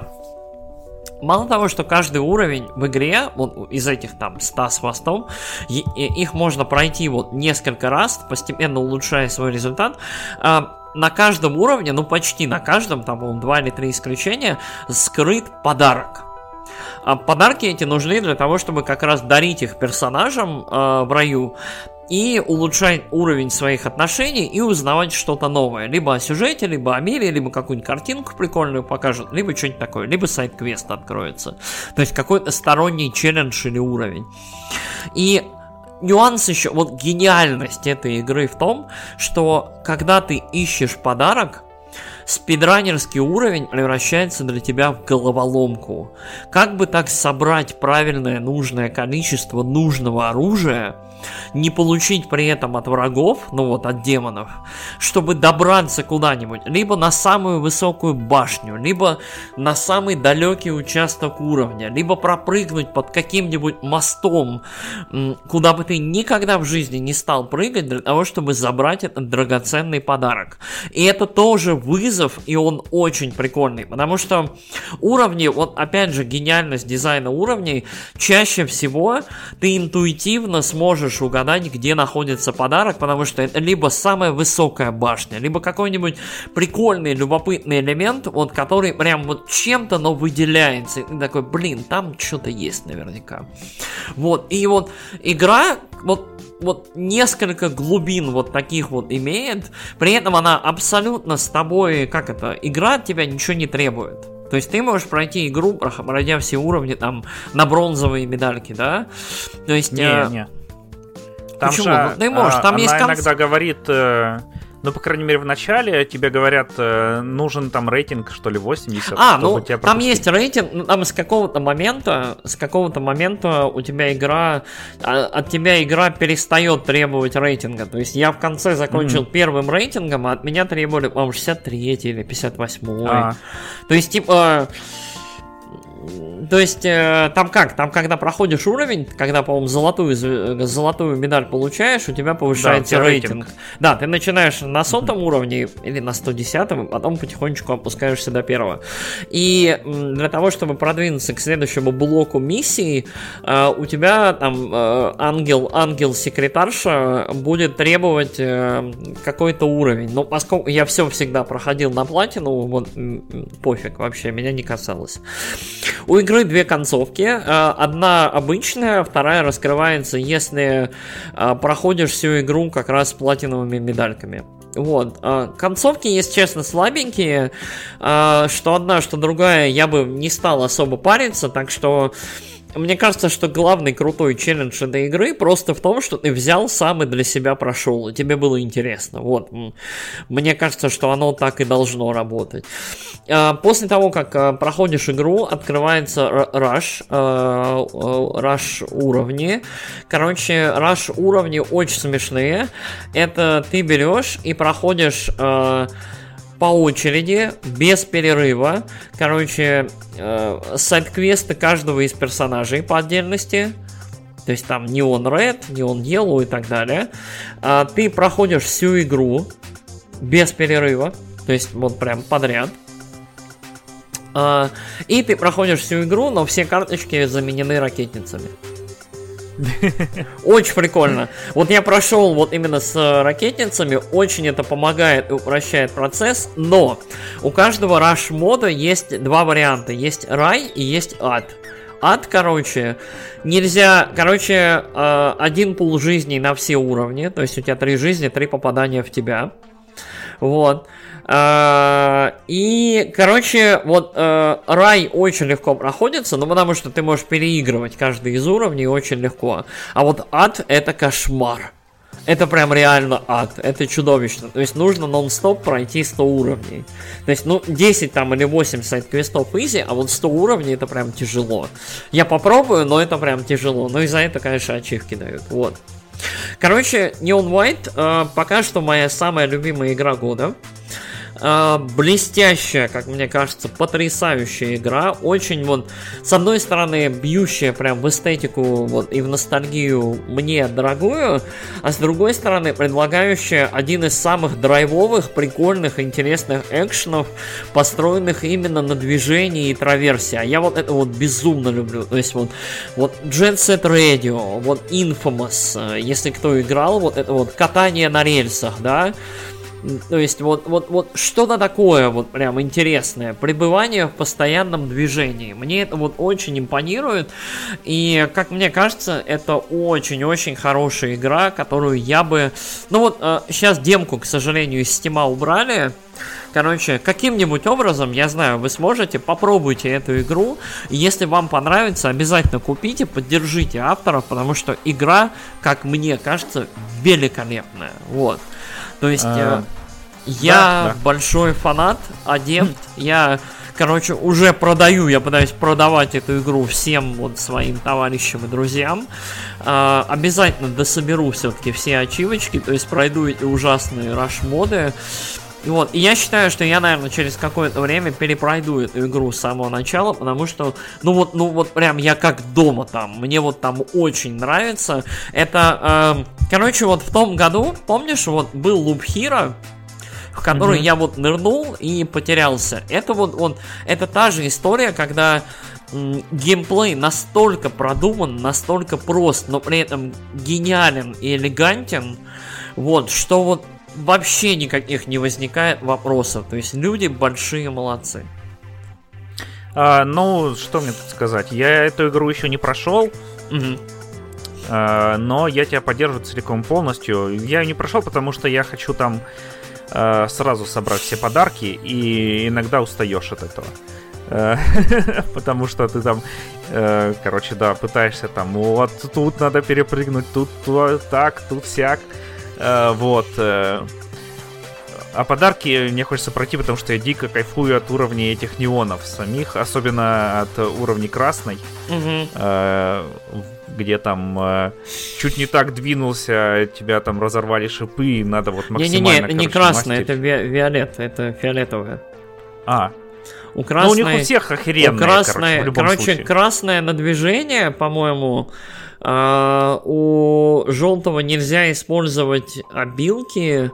Мало того, что каждый уровень в игре, вот из этих там 100 с хвостом, их можно пройти вот несколько раз, постепенно улучшая свой результат, а, на каждом уровне, ну почти на каждом, там, по два или три исключения, скрыт подарок. А подарки эти нужны для того, чтобы как раз дарить их персонажам э, в раю и улучшать уровень своих отношений и узнавать что-то новое. Либо о сюжете, либо о мире, либо какую-нибудь картинку прикольную покажут, либо что-нибудь такое, либо сайт-квест откроется. То есть какой-то сторонний челлендж или уровень. И нюанс еще, вот гениальность этой игры в том, что когда ты ищешь подарок, спидранерский уровень превращается для тебя в головоломку. Как бы так собрать правильное нужное количество нужного оружия, не получить при этом от врагов, ну вот от демонов, чтобы добраться куда-нибудь, либо на самую высокую башню, либо на самый далекий участок уровня, либо пропрыгнуть под каким-нибудь мостом, куда бы ты никогда в жизни не стал прыгать для того, чтобы забрать этот драгоценный подарок. И это тоже вызов, и он очень прикольный, потому что уровни, вот опять же гениальность дизайна уровней, чаще всего ты интуитивно сможешь можешь угадать, где находится подарок, потому что это либо самая высокая башня, либо какой-нибудь прикольный, любопытный элемент, вот который прям вот чем-то, но выделяется. И ты такой, блин, там что-то есть наверняка. Вот, и вот игра, вот вот несколько глубин вот таких вот имеет, при этом она абсолютно с тобой, как это, игра от тебя ничего не требует. То есть ты можешь пройти игру, пройдя все уровни там на бронзовые медальки, да? То есть... Не, э, не. Там Почему? Же, ну, ты можешь, там она есть конц... иногда говорит, э, ну, по крайней мере, в начале тебе говорят, э, нужен там рейтинг, что ли, 80. А, ну, тебя там есть рейтинг, ну, там с какого-то момента, с какого-то момента у тебя игра, а, от тебя игра перестает требовать рейтинга. То есть я в конце закончил mm-hmm. первым рейтингом, а от меня требовали, по-моему, 63 или 58. А. То есть, типа... То есть, э, там как? Там, когда проходишь уровень, когда, по-моему, золотую, золотую медаль получаешь, у тебя повышается да, рейтинг. рейтинг. Да, ты начинаешь на сотом mm-hmm. уровне или на 110, потом потихонечку опускаешься до первого. И для того, чтобы продвинуться к следующему блоку миссии, э, у тебя там э, ангел, ангел-секретарша будет требовать э, какой-то уровень. Но поскольку я все всегда проходил на платину, вот пофиг вообще, меня не касалось. У игры две концовки. Э, одна обычная, вторая раскрывается, если э, проходишь всю игру как раз с платиновыми медальками. Вот. Концовки, если честно, слабенькие. Что одна, что другая, я бы не стал особо париться, так что мне кажется, что главный крутой челлендж этой игры просто в том, что ты взял сам и для себя прошел, и тебе было интересно. Вот. Мне кажется, что оно так и должно работать. А, после того, как а, проходишь игру, открывается rush, а, rush уровни. Короче, rush уровни очень смешные. Это ты берешь и проходишь по очереди, без перерыва. Короче, э, сайт-квесты каждого из персонажей по отдельности. То есть там Neon Red, Neon Yellow и так далее. А ты проходишь всю игру без перерыва. То есть вот прям подряд. А, и ты проходишь всю игру, но все карточки заменены ракетницами. Очень прикольно. Вот я прошел вот именно с э, ракетницами, очень это помогает и упрощает процесс, но у каждого раш мода есть два варианта. Есть рай и есть ад. Ад, короче, нельзя, короче, э, один пул жизней на все уровни, то есть у тебя три жизни, три попадания в тебя. Вот. А, и, короче, вот э, рай очень легко проходится, ну потому что ты можешь переигрывать каждый из уровней очень легко. А вот ад это кошмар. Это прям реально ад, это чудовищно. То есть нужно нон-стоп пройти 100 уровней. То есть, ну, 10 там или 8 сайт-квестов изи, а вот 100 уровней это прям тяжело. Я попробую, но это прям тяжело. Но и за это, конечно, ачивки дают. Вот. Короче, Neon White э, пока что моя самая любимая игра года. Блестящая, как мне кажется, потрясающая игра. Очень вот, с одной стороны, бьющая прям в эстетику вот, и в ностальгию мне дорогую, а с другой стороны, предлагающая один из самых драйвовых, прикольных, интересных экшенов, построенных именно на движении и траверсе. А я вот это вот безумно люблю. То есть вот, вот Jet Set Radio, вот Infamous, э, если кто играл, вот это вот катание на рельсах, да, то есть вот, вот, вот что-то такое вот прям интересное. Пребывание в постоянном движении. Мне это вот очень импонирует. И, как мне кажется, это очень-очень хорошая игра, которую я бы... Ну вот, э, сейчас демку, к сожалению, из стима убрали. Короче, каким-нибудь образом, я знаю, вы сможете, попробуйте эту игру. Если вам понравится, обязательно купите, поддержите авторов, потому что игра, как мне кажется, великолепная. Вот. То есть а, э, я да, да. большой фанат, адепт, я, короче, уже продаю, я пытаюсь продавать эту игру всем вот своим товарищам и друзьям. Э, обязательно дособеру все-таки все ачивочки, то есть пройду эти ужасные раш-моды. И вот, и я считаю, что я, наверное, через какое-то время перепройду эту игру с самого начала, потому что, ну вот, ну вот прям я как дома там, мне вот там очень нравится. Это, э, короче, вот в том году, помнишь, вот был Loop Hero, в который mm-hmm. я вот нырнул и потерялся. Это вот, вот, это та же история, когда геймплей настолько продуман, настолько прост, но при этом гениален и элегантен, вот, что вот вообще никаких не возникает вопросов. То есть люди большие молодцы. А, ну, что мне тут сказать? Я эту игру еще не прошел. Угу. А, но я тебя поддерживаю целиком полностью. Я ее не прошел, потому что я хочу там а, сразу собрать все подарки, и иногда устаешь от этого. А, *laughs* потому что ты там, а, короче, да, пытаешься там, вот тут надо перепрыгнуть, тут так, тут всяк. Э, вот. Э, а подарки мне хочется пройти, потому что я дико кайфую от уровней этих неонов самих, особенно от уровней красной, угу. где там чуть не так двинулся, тебя там разорвали шипы, и надо вот максимально... Не-не-не, не красная, это ви- виолет, это фиолетовая. А, у красной, ну, у них у всех охеренная, у красной, короче, короче случае. красное на движение, по-моему, у желтого нельзя использовать обилки.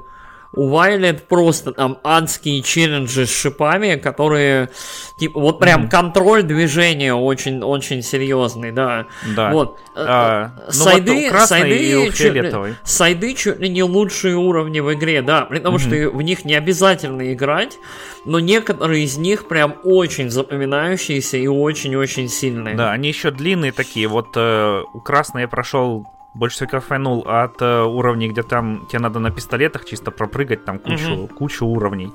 У Violet просто там адские челленджи с шипами, которые, типа, вот прям mm-hmm. контроль движения очень, очень серьезный, да. Да. Вот. А, ну сайды, вот сайды, и фиолетовый. сайды чуть ли не лучшие уровни в игре, да, потому mm-hmm. что в них не обязательно играть, но некоторые из них прям очень запоминающиеся и очень-очень сильные. Да, они еще длинные такие. Вот э, у красной я прошел больше всего кайфанул от э, уровней, где там тебе надо на пистолетах чисто пропрыгать, там кучу, mm-hmm. кучу уровней.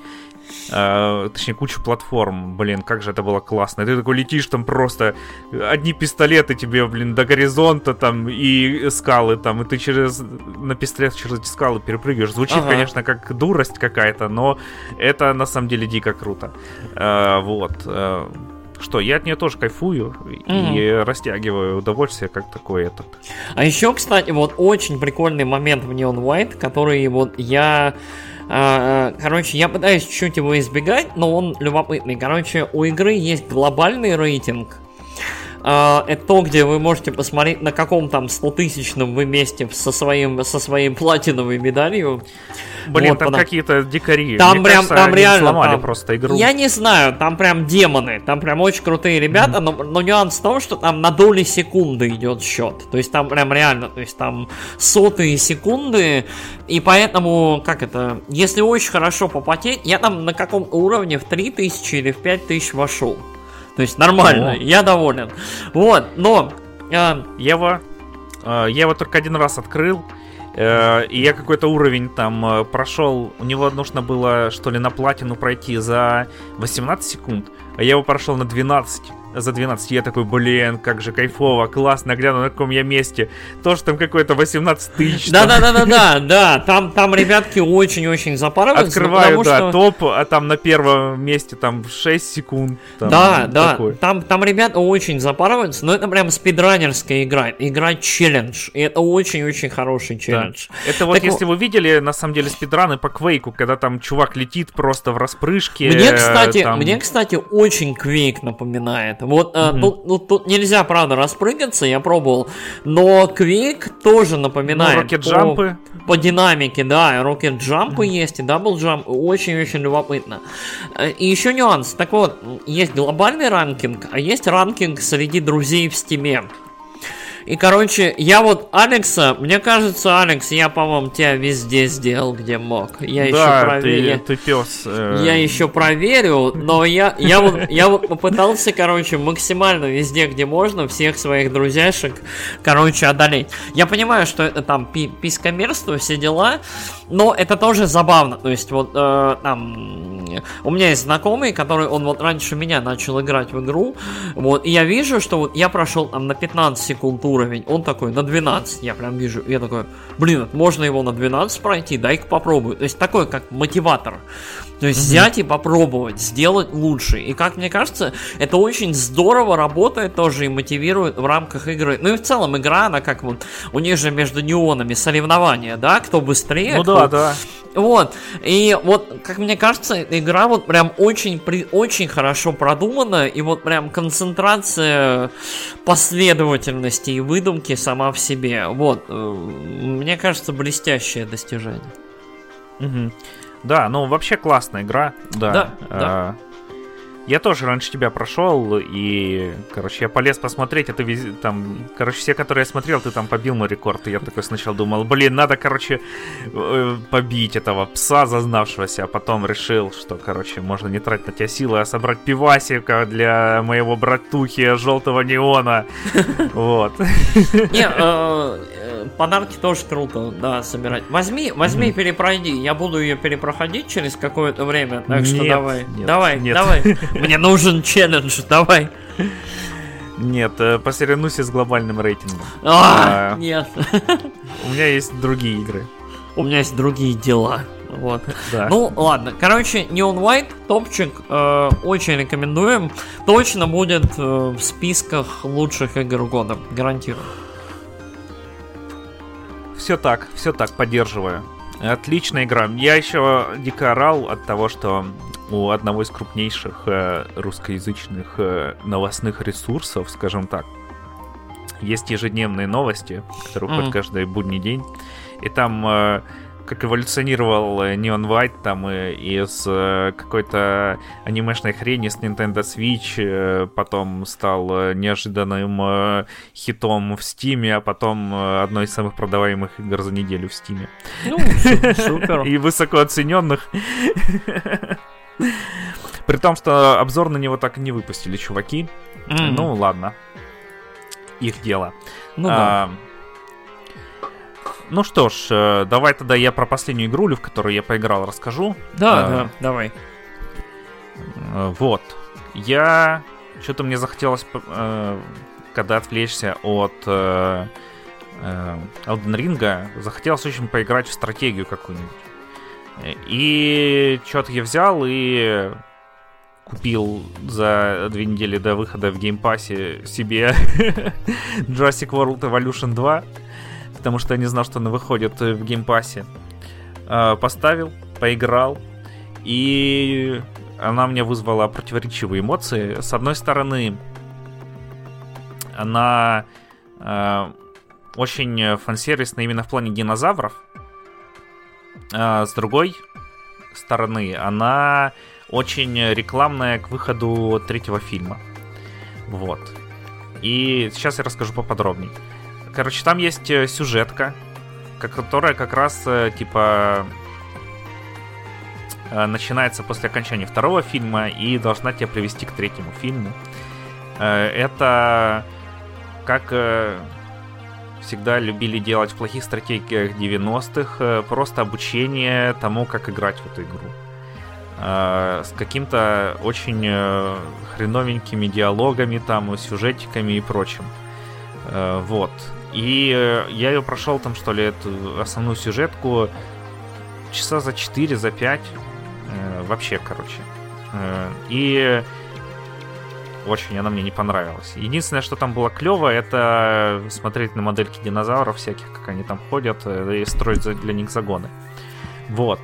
Э, точнее, кучу платформ. Блин, как же это было классно. Ты такой летишь, там просто одни пистолеты тебе, блин, до горизонта там и скалы там, и ты через на пистолет через эти скалы перепрыгиваешь. Звучит, ага. конечно, как дурость какая-то, но это на самом деле дико круто. Э, вот. Э, что я от нее тоже кайфую mm-hmm. и растягиваю удовольствие как такой этот. А еще, кстати, вот очень прикольный момент в Neon White, который вот я а, Короче, я пытаюсь чуть-чуть его избегать, но он любопытный. Короче, у игры есть глобальный рейтинг, это то, где вы можете посмотреть, на каком там 100-тысячном вы месте со, своим, со своей платиновой медалью. Блин, вот, там потому... какие-то дикари. Там Мне прям, кажется, там реально сломали там, просто игру. Я не знаю, там прям демоны, там прям очень крутые ребята, mm-hmm. но, но нюанс в том, что там на доли секунды идет счет. То есть там прям реально, то есть там сотые секунды, и поэтому, как это, если очень хорошо попотеть, я там на каком уровне в 3000 или в 5000 вошел. То есть нормально, О. я доволен. Вот, но... Э, Ева, э, я его только один раз открыл, э, и я какой-то уровень там э, прошел. У него нужно было, что ли, на платину пройти за 18 секунд, а я его прошел на 12 за 12. Я такой, блин, как же кайфово, классно, гляну, на каком я месте. Тоже там какой-то 18 тысяч. Да-да-да-да-да, *laughs* да. Там, там ребятки очень-очень запарываются. Открываю, да, что... топ, а там на первом месте там 6 секунд. Там, да, да, там, там ребята очень запарываются, но это прям спидранерская игра. Игра челлендж. И это очень-очень хороший челлендж. Да. Это вот так если вы видели, на самом деле, спидраны по Квейку, когда там чувак летит просто в распрыжке. Мне, кстати, там... мне, кстати, очень Квейк напоминает. Вот mm-hmm. тут, ну, тут нельзя, правда, распрыгаться, я пробовал. Но Квик тоже напоминает. Ну, по, по динамике, да, rocket jump ы мгм. есть, и double jump. Очень-очень любопытно. Э, и еще нюанс. Так вот, есть глобальный ranking, а есть ranking среди друзей в стиме. И, короче, я вот Алекса, мне кажется, Алекс, я, по-моему, тебя везде сделал, где мог. Я да, еще проверю. Ты, ты пес. Э... Я еще проверю, но я, я, вот, я вот попытался, короче, максимально везде, где можно, всех своих друзьяшек, короче, одолеть. Я понимаю, что это там пи пискомерство, все дела, но это тоже забавно. То есть, вот э, там, у меня есть знакомый, который, он вот раньше меня начал играть в игру, вот, и я вижу, что вот я прошел там на 15 секунд уровень, он такой на 12, я прям вижу, я такой, блин, можно его на 12 пройти, дай-ка попробую. То есть такой, как мотиватор. То есть взять и попробовать, сделать лучше. И как мне кажется, это очень здорово работает тоже и мотивирует в рамках игры. Ну и в целом игра, она как вот, у них же между неонами соревнования, да, кто быстрее. Ну кто... да, да. Вот. И вот, как мне кажется, игра вот прям очень, при, очень хорошо продумана, и вот прям концентрация последовательности и выдумки сама в себе. Вот. Э, мне кажется, блестящее достижение. Угу. Да, ну вообще классная игра. Да. Да. А, да. Я тоже раньше тебя прошел, и, короче, я полез посмотреть, а ты вез... там, короче, все, которые я смотрел, ты там побил мой рекорд, и я такой сначала думал, блин, надо, короче, э, побить этого пса зазнавшегося, а потом решил, что, короче, можно не тратить на тебя силы, а собрать пивасика для моего братухи желтого неона, *laughs* вот. Не, э, подарки тоже круто, да, собирать. Возьми, возьми, перепройди. Я буду ее перепроходить через какое-то время, так что давай. Давай, давай. *laughs* Мне нужен челлендж, давай. Нет, э, посоревнуйся с глобальным рейтингом. А, а, нет. У меня есть другие игры. У меня есть другие дела. Вот. Да. Ну, ладно. Короче, Neon White, топчик, э, очень рекомендуем. Точно будет э, в списках лучших игр года. Гарантирую. Все так, все так, поддерживаю. Отличная игра. Я еще дико орал от того, что у одного из крупнейших э, русскоязычных э, новостных ресурсов, скажем так, есть ежедневные новости, которые уходят mm. каждый будний день. И там э, как эволюционировал Neon White там из какой-то анимешной хрени с Nintendo Switch, потом стал неожиданным хитом в Steam, а потом одной из самых продаваемых игр за неделю в Steam. Ну, супер. *laughs* И высоко оцененных. При том, что обзор на него так и не выпустили, чуваки. Mm. Ну, ладно. Их дело. Ну да. А, ну что ж, э, давай тогда я про последнюю игрулю, в которую я поиграл, расскажу. Да, а, да, давай. Э, вот. Я... Что-то мне захотелось, э, когда отвлечься от Elden Ring, захотелось очень поиграть в стратегию какую-нибудь. И что-то я взял и купил за две недели до выхода в геймпассе себе *laughs* Jurassic World Evolution 2, потому что я не знал, что она выходит в геймпассе. Поставил, поиграл, и она мне вызвала противоречивые эмоции. С одной стороны, она э, очень фансервисная именно в плане динозавров, а с другой стороны, она очень рекламная к выходу третьего фильма. Вот. И сейчас я расскажу поподробнее. Короче, там есть э, сюжетка, которая как раз э, типа э, начинается после окончания второго фильма и должна тебя привести к третьему фильму. Это как всегда любили делать в плохих стратегиях 90-х, просто обучение тому, как играть в эту игру. Э, с каким-то очень э, хреновенькими диалогами, там, сюжетиками и прочим. Э, вот. И я ее прошел там, что ли, эту основную сюжетку часа за 4, за 5. Вообще, короче. И очень она мне не понравилась. Единственное, что там было клево, это смотреть на модельки динозавров всяких, как они там ходят, и строить для них загоны. Вот.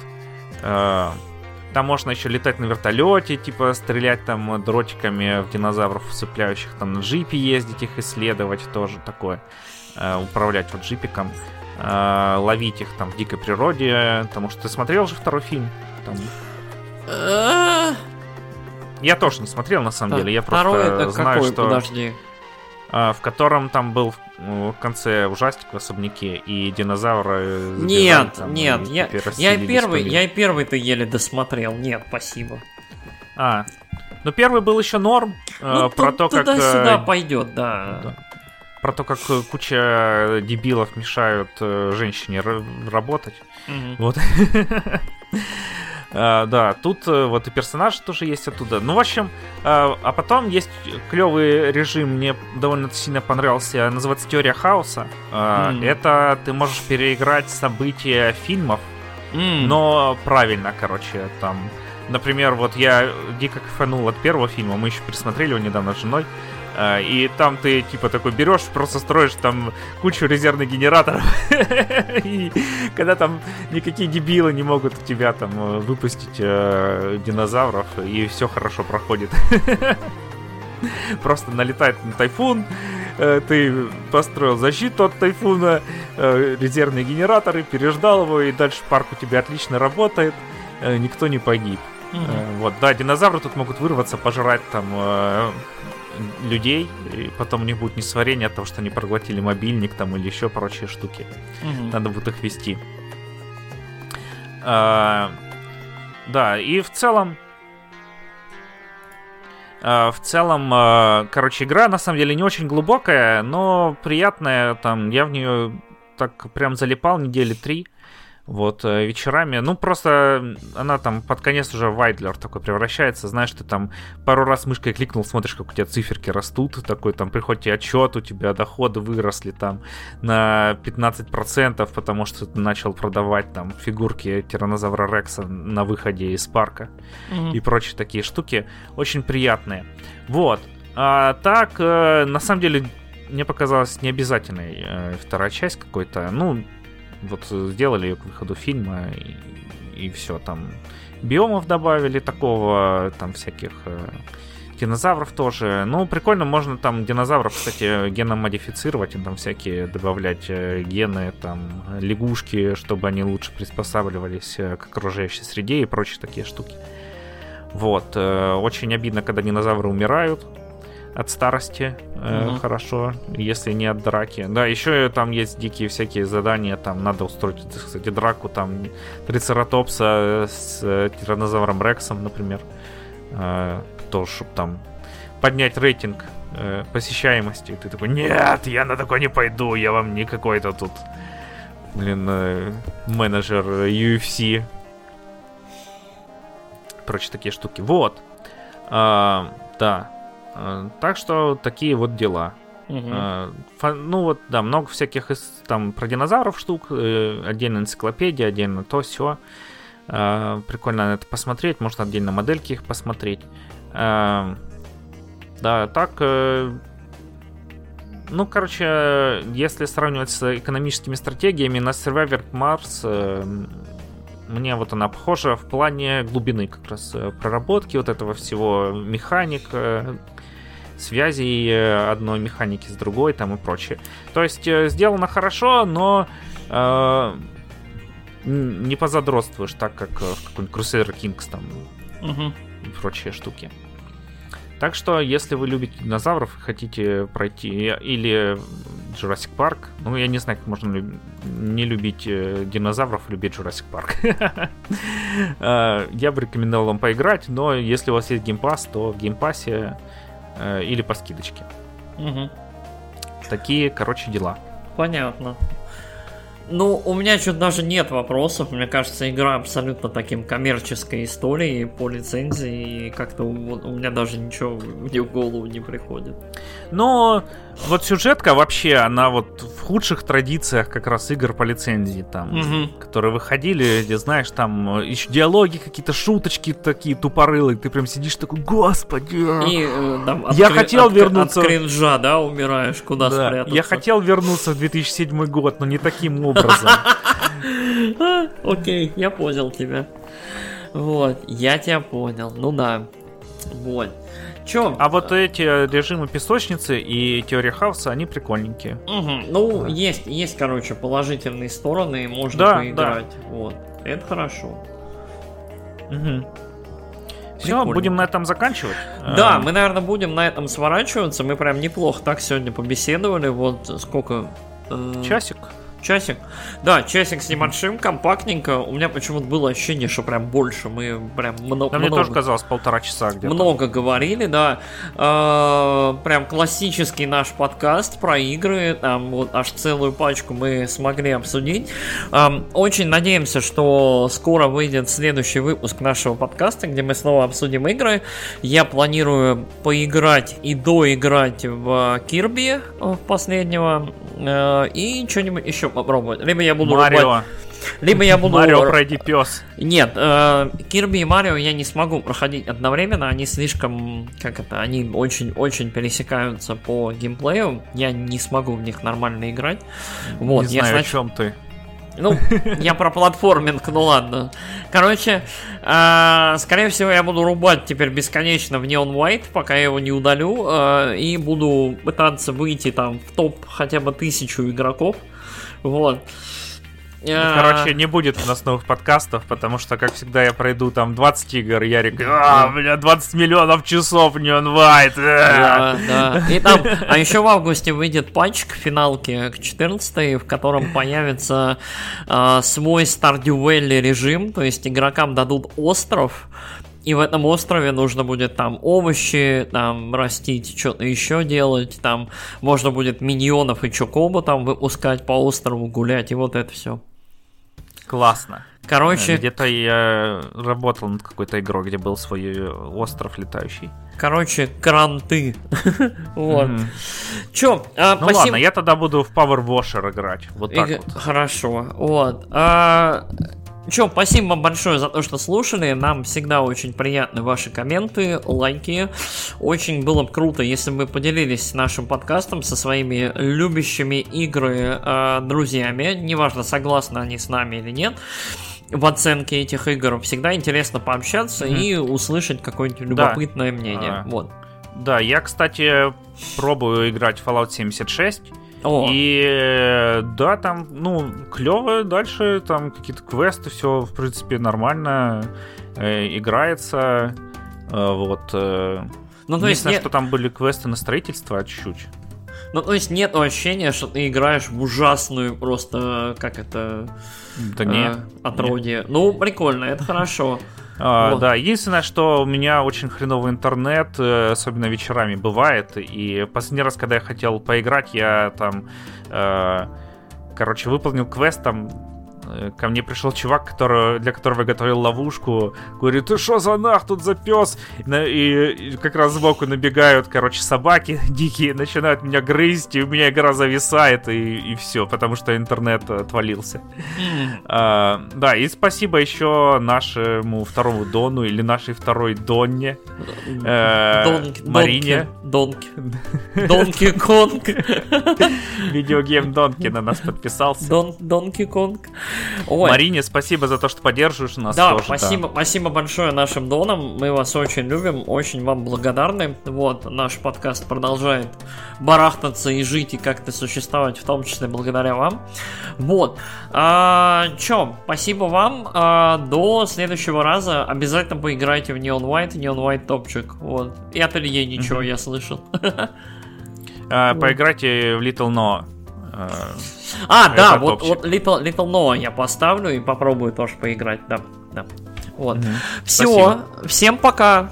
Там можно еще летать на вертолете, типа стрелять там дротиками в динозавров, цепляющих там на джипе ездить, их исследовать, тоже такое. Э, управлять вот джипиком. Э, ловить их там в дикой природе. Потому что ты смотрел же второй фильм? Там... Я тоже не смотрел, на самом деле. Я просто знаю, что... Подожди. А, в котором там был в конце ужастик в особняке, и динозавры Нет, там, нет, я, я и первый, я и первый-то еле досмотрел. Нет, спасибо. А, ну первый был еще норм. Э, ну, про то, как... Туда-сюда э, пойдет, да. да. Про то, как куча дебилов мешают э, женщине работать. Угу. Вот. *laughs* Uh, да, тут uh, вот и персонаж тоже есть оттуда. Ну, в общем, uh, а потом есть клевый режим, мне довольно сильно понравился, называется Теория хаоса. Mm. Это ты можешь переиграть события фильмов, mm. но правильно, короче, там. Например, вот я дико кайфанул от первого фильма, мы еще пересмотрели его недавно с женой. А, и там ты, типа, такой берешь, просто строишь там кучу резервных генераторов. *laughs* И когда там никакие дебилы не могут у тебя там э, выпустить э, динозавров, и все хорошо проходит. *laughs* Просто налетает на тайфун, э, ты построил защиту от тайфуна, резервные генераторы, переждал его, и дальше парк у тебя отлично работает, никто не погиб. Mm-hmm. Вот, да, динозавры тут могут вырваться, пожрать там людей, и потом у них будет несварение от того, что они проглотили мобильник там или еще прочие штуки. Угу. Надо будет их вести. А, да, и в целом а, в целом, а, короче, игра на самом деле не очень глубокая, но приятная. Там я в нее так прям залипал недели три вот э, вечерами. Ну, просто она там под конец уже Вайдлер такой превращается. Знаешь, ты там пару раз мышкой кликнул, смотришь, как у тебя циферки растут. Такой там приходит тебе отчет, у тебя доходы выросли там на 15%, потому что ты начал продавать там фигурки тиранозавра Рекса на выходе из парка mm-hmm. и прочие такие штуки. Очень приятные. Вот. А так, э, на самом деле, мне показалась необязательной э, вторая часть какой-то. Ну, вот сделали ее к выходу фильма, и, и все, там биомов добавили такого, там всяких э, Динозавров тоже. Ну, прикольно, можно там динозавров, кстати, геном модифицировать, и там всякие добавлять э, гены, там, лягушки, чтобы они лучше приспосабливались э, к окружающей среде и прочие такие штуки. Вот. Э, очень обидно, когда динозавры умирают от старости. Угу. Хорошо, если не от драки. Да, еще там есть дикие всякие задания. Там надо устроить, кстати, драку там трицератопса с тиранозавром Рексом, например тоже, чтобы там поднять рейтинг э, посещаемости. И ты такой, нет, я на такой не пойду, я вам не какой-то тут, блин, э, менеджер UFC. Прочие такие штуки. Вот. А, да. А, так что такие вот дела. Угу. Ну вот, да, много всяких там про динозавров штук, э, отдельно энциклопедия, отдельно то все. А, прикольно это посмотреть, можно отдельно модельки их посмотреть. Да, так... Э, ну, короче, если сравнивать с экономическими стратегиями, на Survivor Mars э, мне вот она похожа в плане глубины как раз проработки вот этого всего, механик, связей одной механики с другой там и прочее. То есть сделано хорошо, но э, не позадротствуешь так, как в какой-нибудь Crusader Kings там угу. и прочие штуки. Так что, если вы любите динозавров и хотите пройти или Jurassic Park, ну, я не знаю, как можно не любить э, динозавров и любить Jurassic Park. *laughs* Э, я бы рекомендовал вам поиграть, но если у вас есть геймпас, то в геймпассе э, или по скидочке. Такие, короче, дела. Понятно. Ну, у меня что-то даже нет вопросов. Мне кажется, игра абсолютно таким коммерческой историей по лицензии. И как-то у, у меня даже ничего *laughs* в голову не приходит. Но вот сюжетка вообще, она вот в худших традициях как раз игр по лицензии там, угу. которые выходили, где, знаешь, там еще диалоги какие-то, шуточки такие тупорылые. Ты прям сидишь такой, господи. И э, там, я хотел от, вернуться... От кринжа, да, умираешь, куда да, спрятаться. Я хотел вернуться в 2007 год, но не таким образом. *laughs* Окей, я понял тебя. Вот, я тебя понял. Ну да. Вот. Чё? А вот эти режимы песочницы и теория хаоса, они прикольненькие. Угу. Ну, да. есть, есть, короче, положительные стороны, можно да, поиграть. Да. Вот. Это хорошо. Угу. Все, будем на этом заканчивать. Да, мы, наверное, будем на этом сворачиваться. Мы прям неплохо так сегодня побеседовали. Вот сколько? Э, Часик. Часик. Да, часик с небольшим, компактненько. У меня почему-то было ощущение, что прям больше. Мы прям много... Да, мне тоже казалось полтора часа где-то. Много говорили, да. Э, прям классический наш подкаст про игры. Там вот аж целую пачку мы смогли обсудить. Э, очень надеемся, что скоро выйдет следующий выпуск нашего подкаста, где мы снова обсудим игры. Я планирую поиграть и доиграть в Кирби в последнего. Э, и что-нибудь еще попробовать. Либо я буду Марио. рубать... Либо я буду... Марио пройди пес. Нет, э, Кирби и Марио я не смогу проходить одновременно. Они слишком, как это, они очень-очень пересекаются по геймплею. Я не смогу в них нормально играть. Вот, не я знаю, знач... о чем ты. Ну, я про платформинг, ну ладно. Короче, э, скорее всего, я буду рубать теперь бесконечно в Neon White, пока я его не удалю, э, и буду пытаться выйти там в топ хотя бы тысячу игроков. Вот. Ну, короче, не будет у нас новых подкастов, потому что, как всегда, я пройду там 20 игр, и Ярик, а, у меня 20 миллионов часов Neon White. Да, да. И там, а еще в августе выйдет патч к финалке, к 14 в котором появится э, свой Stardew Valley режим, то есть игрокам дадут остров, и в этом острове нужно будет там овощи, там растить, что-то еще делать, там можно будет миньонов и чокобу там выпускать по острову, гулять, и вот это все. Классно. Короче... Где-то я работал над какой-то игрой, где был свой остров летающий. Короче, кранты. *laughs* вот. Чё? А, ну ладно, я тогда буду в Power Washer играть. Вот так вот. Хорошо. Вот. А, Че, спасибо вам большое за то, что слушали. Нам всегда очень приятны ваши комменты, лайки. Очень было бы круто, если бы вы поделились нашим подкастом со своими любящими игры э, друзьями. Неважно, согласны они с нами или нет в оценке этих игр. Всегда интересно пообщаться mm-hmm. и услышать какое-нибудь любопытное да. мнение. А, вот. Да, я, кстати, пробую играть в Fallout 76. О, И э, да, там, ну, клево дальше, там какие-то квесты, все, в принципе, нормально э, играется. Э, вот. э, ну то есть нет, что там были квесты на строительство чуть-чуть. ну то есть нет ощущения, что ты играешь в ужасную просто, как это, Да э, отродье. Ну прикольно, это хорошо. А. Да, единственное, что у меня очень хреновый интернет, э, особенно вечерами бывает. И последний раз, когда я хотел поиграть, я там, э, короче, выполнил квест там. Э, Ко мне пришел чувак, который, для которого я готовил ловушку. Говорит, ты что за нах тут за пес? И, и- и как раз сбоку набегают, короче, собаки *laughs* дикие, начинают меня грызть, и у меня игра зависает, и, все, потому что интернет отвалился. А, да, и спасибо еще нашему второму Дону или нашей второй Донне. Э, Донки, Марине. Донки. *laughs* Донки Конг. Видеогейм Донки на нас подписался. Дон, Донки Конг. Ой, Марине, спасибо за то, что поддерживаешь нас да, тоже. спасибо, спасибо большое нашим донам. Мы вас очень любим, очень вам благодарны. Вот, наш подкаст продолжает барахтаться и жить, и как-то существовать, в том числе благодаря вам. Вот. А, чё, спасибо вам. А, до следующего раза обязательно поиграйте в Neon White, Neon White топчик. Вот. И от Ильи ничего, Мгм. я слышал. А, Поиграйте в Little No. Э, А, Это да, вот, вот Little, Little Noah я поставлю и попробую тоже поиграть, да. да. Вот. мгм. Все, Спасибо. всем пока.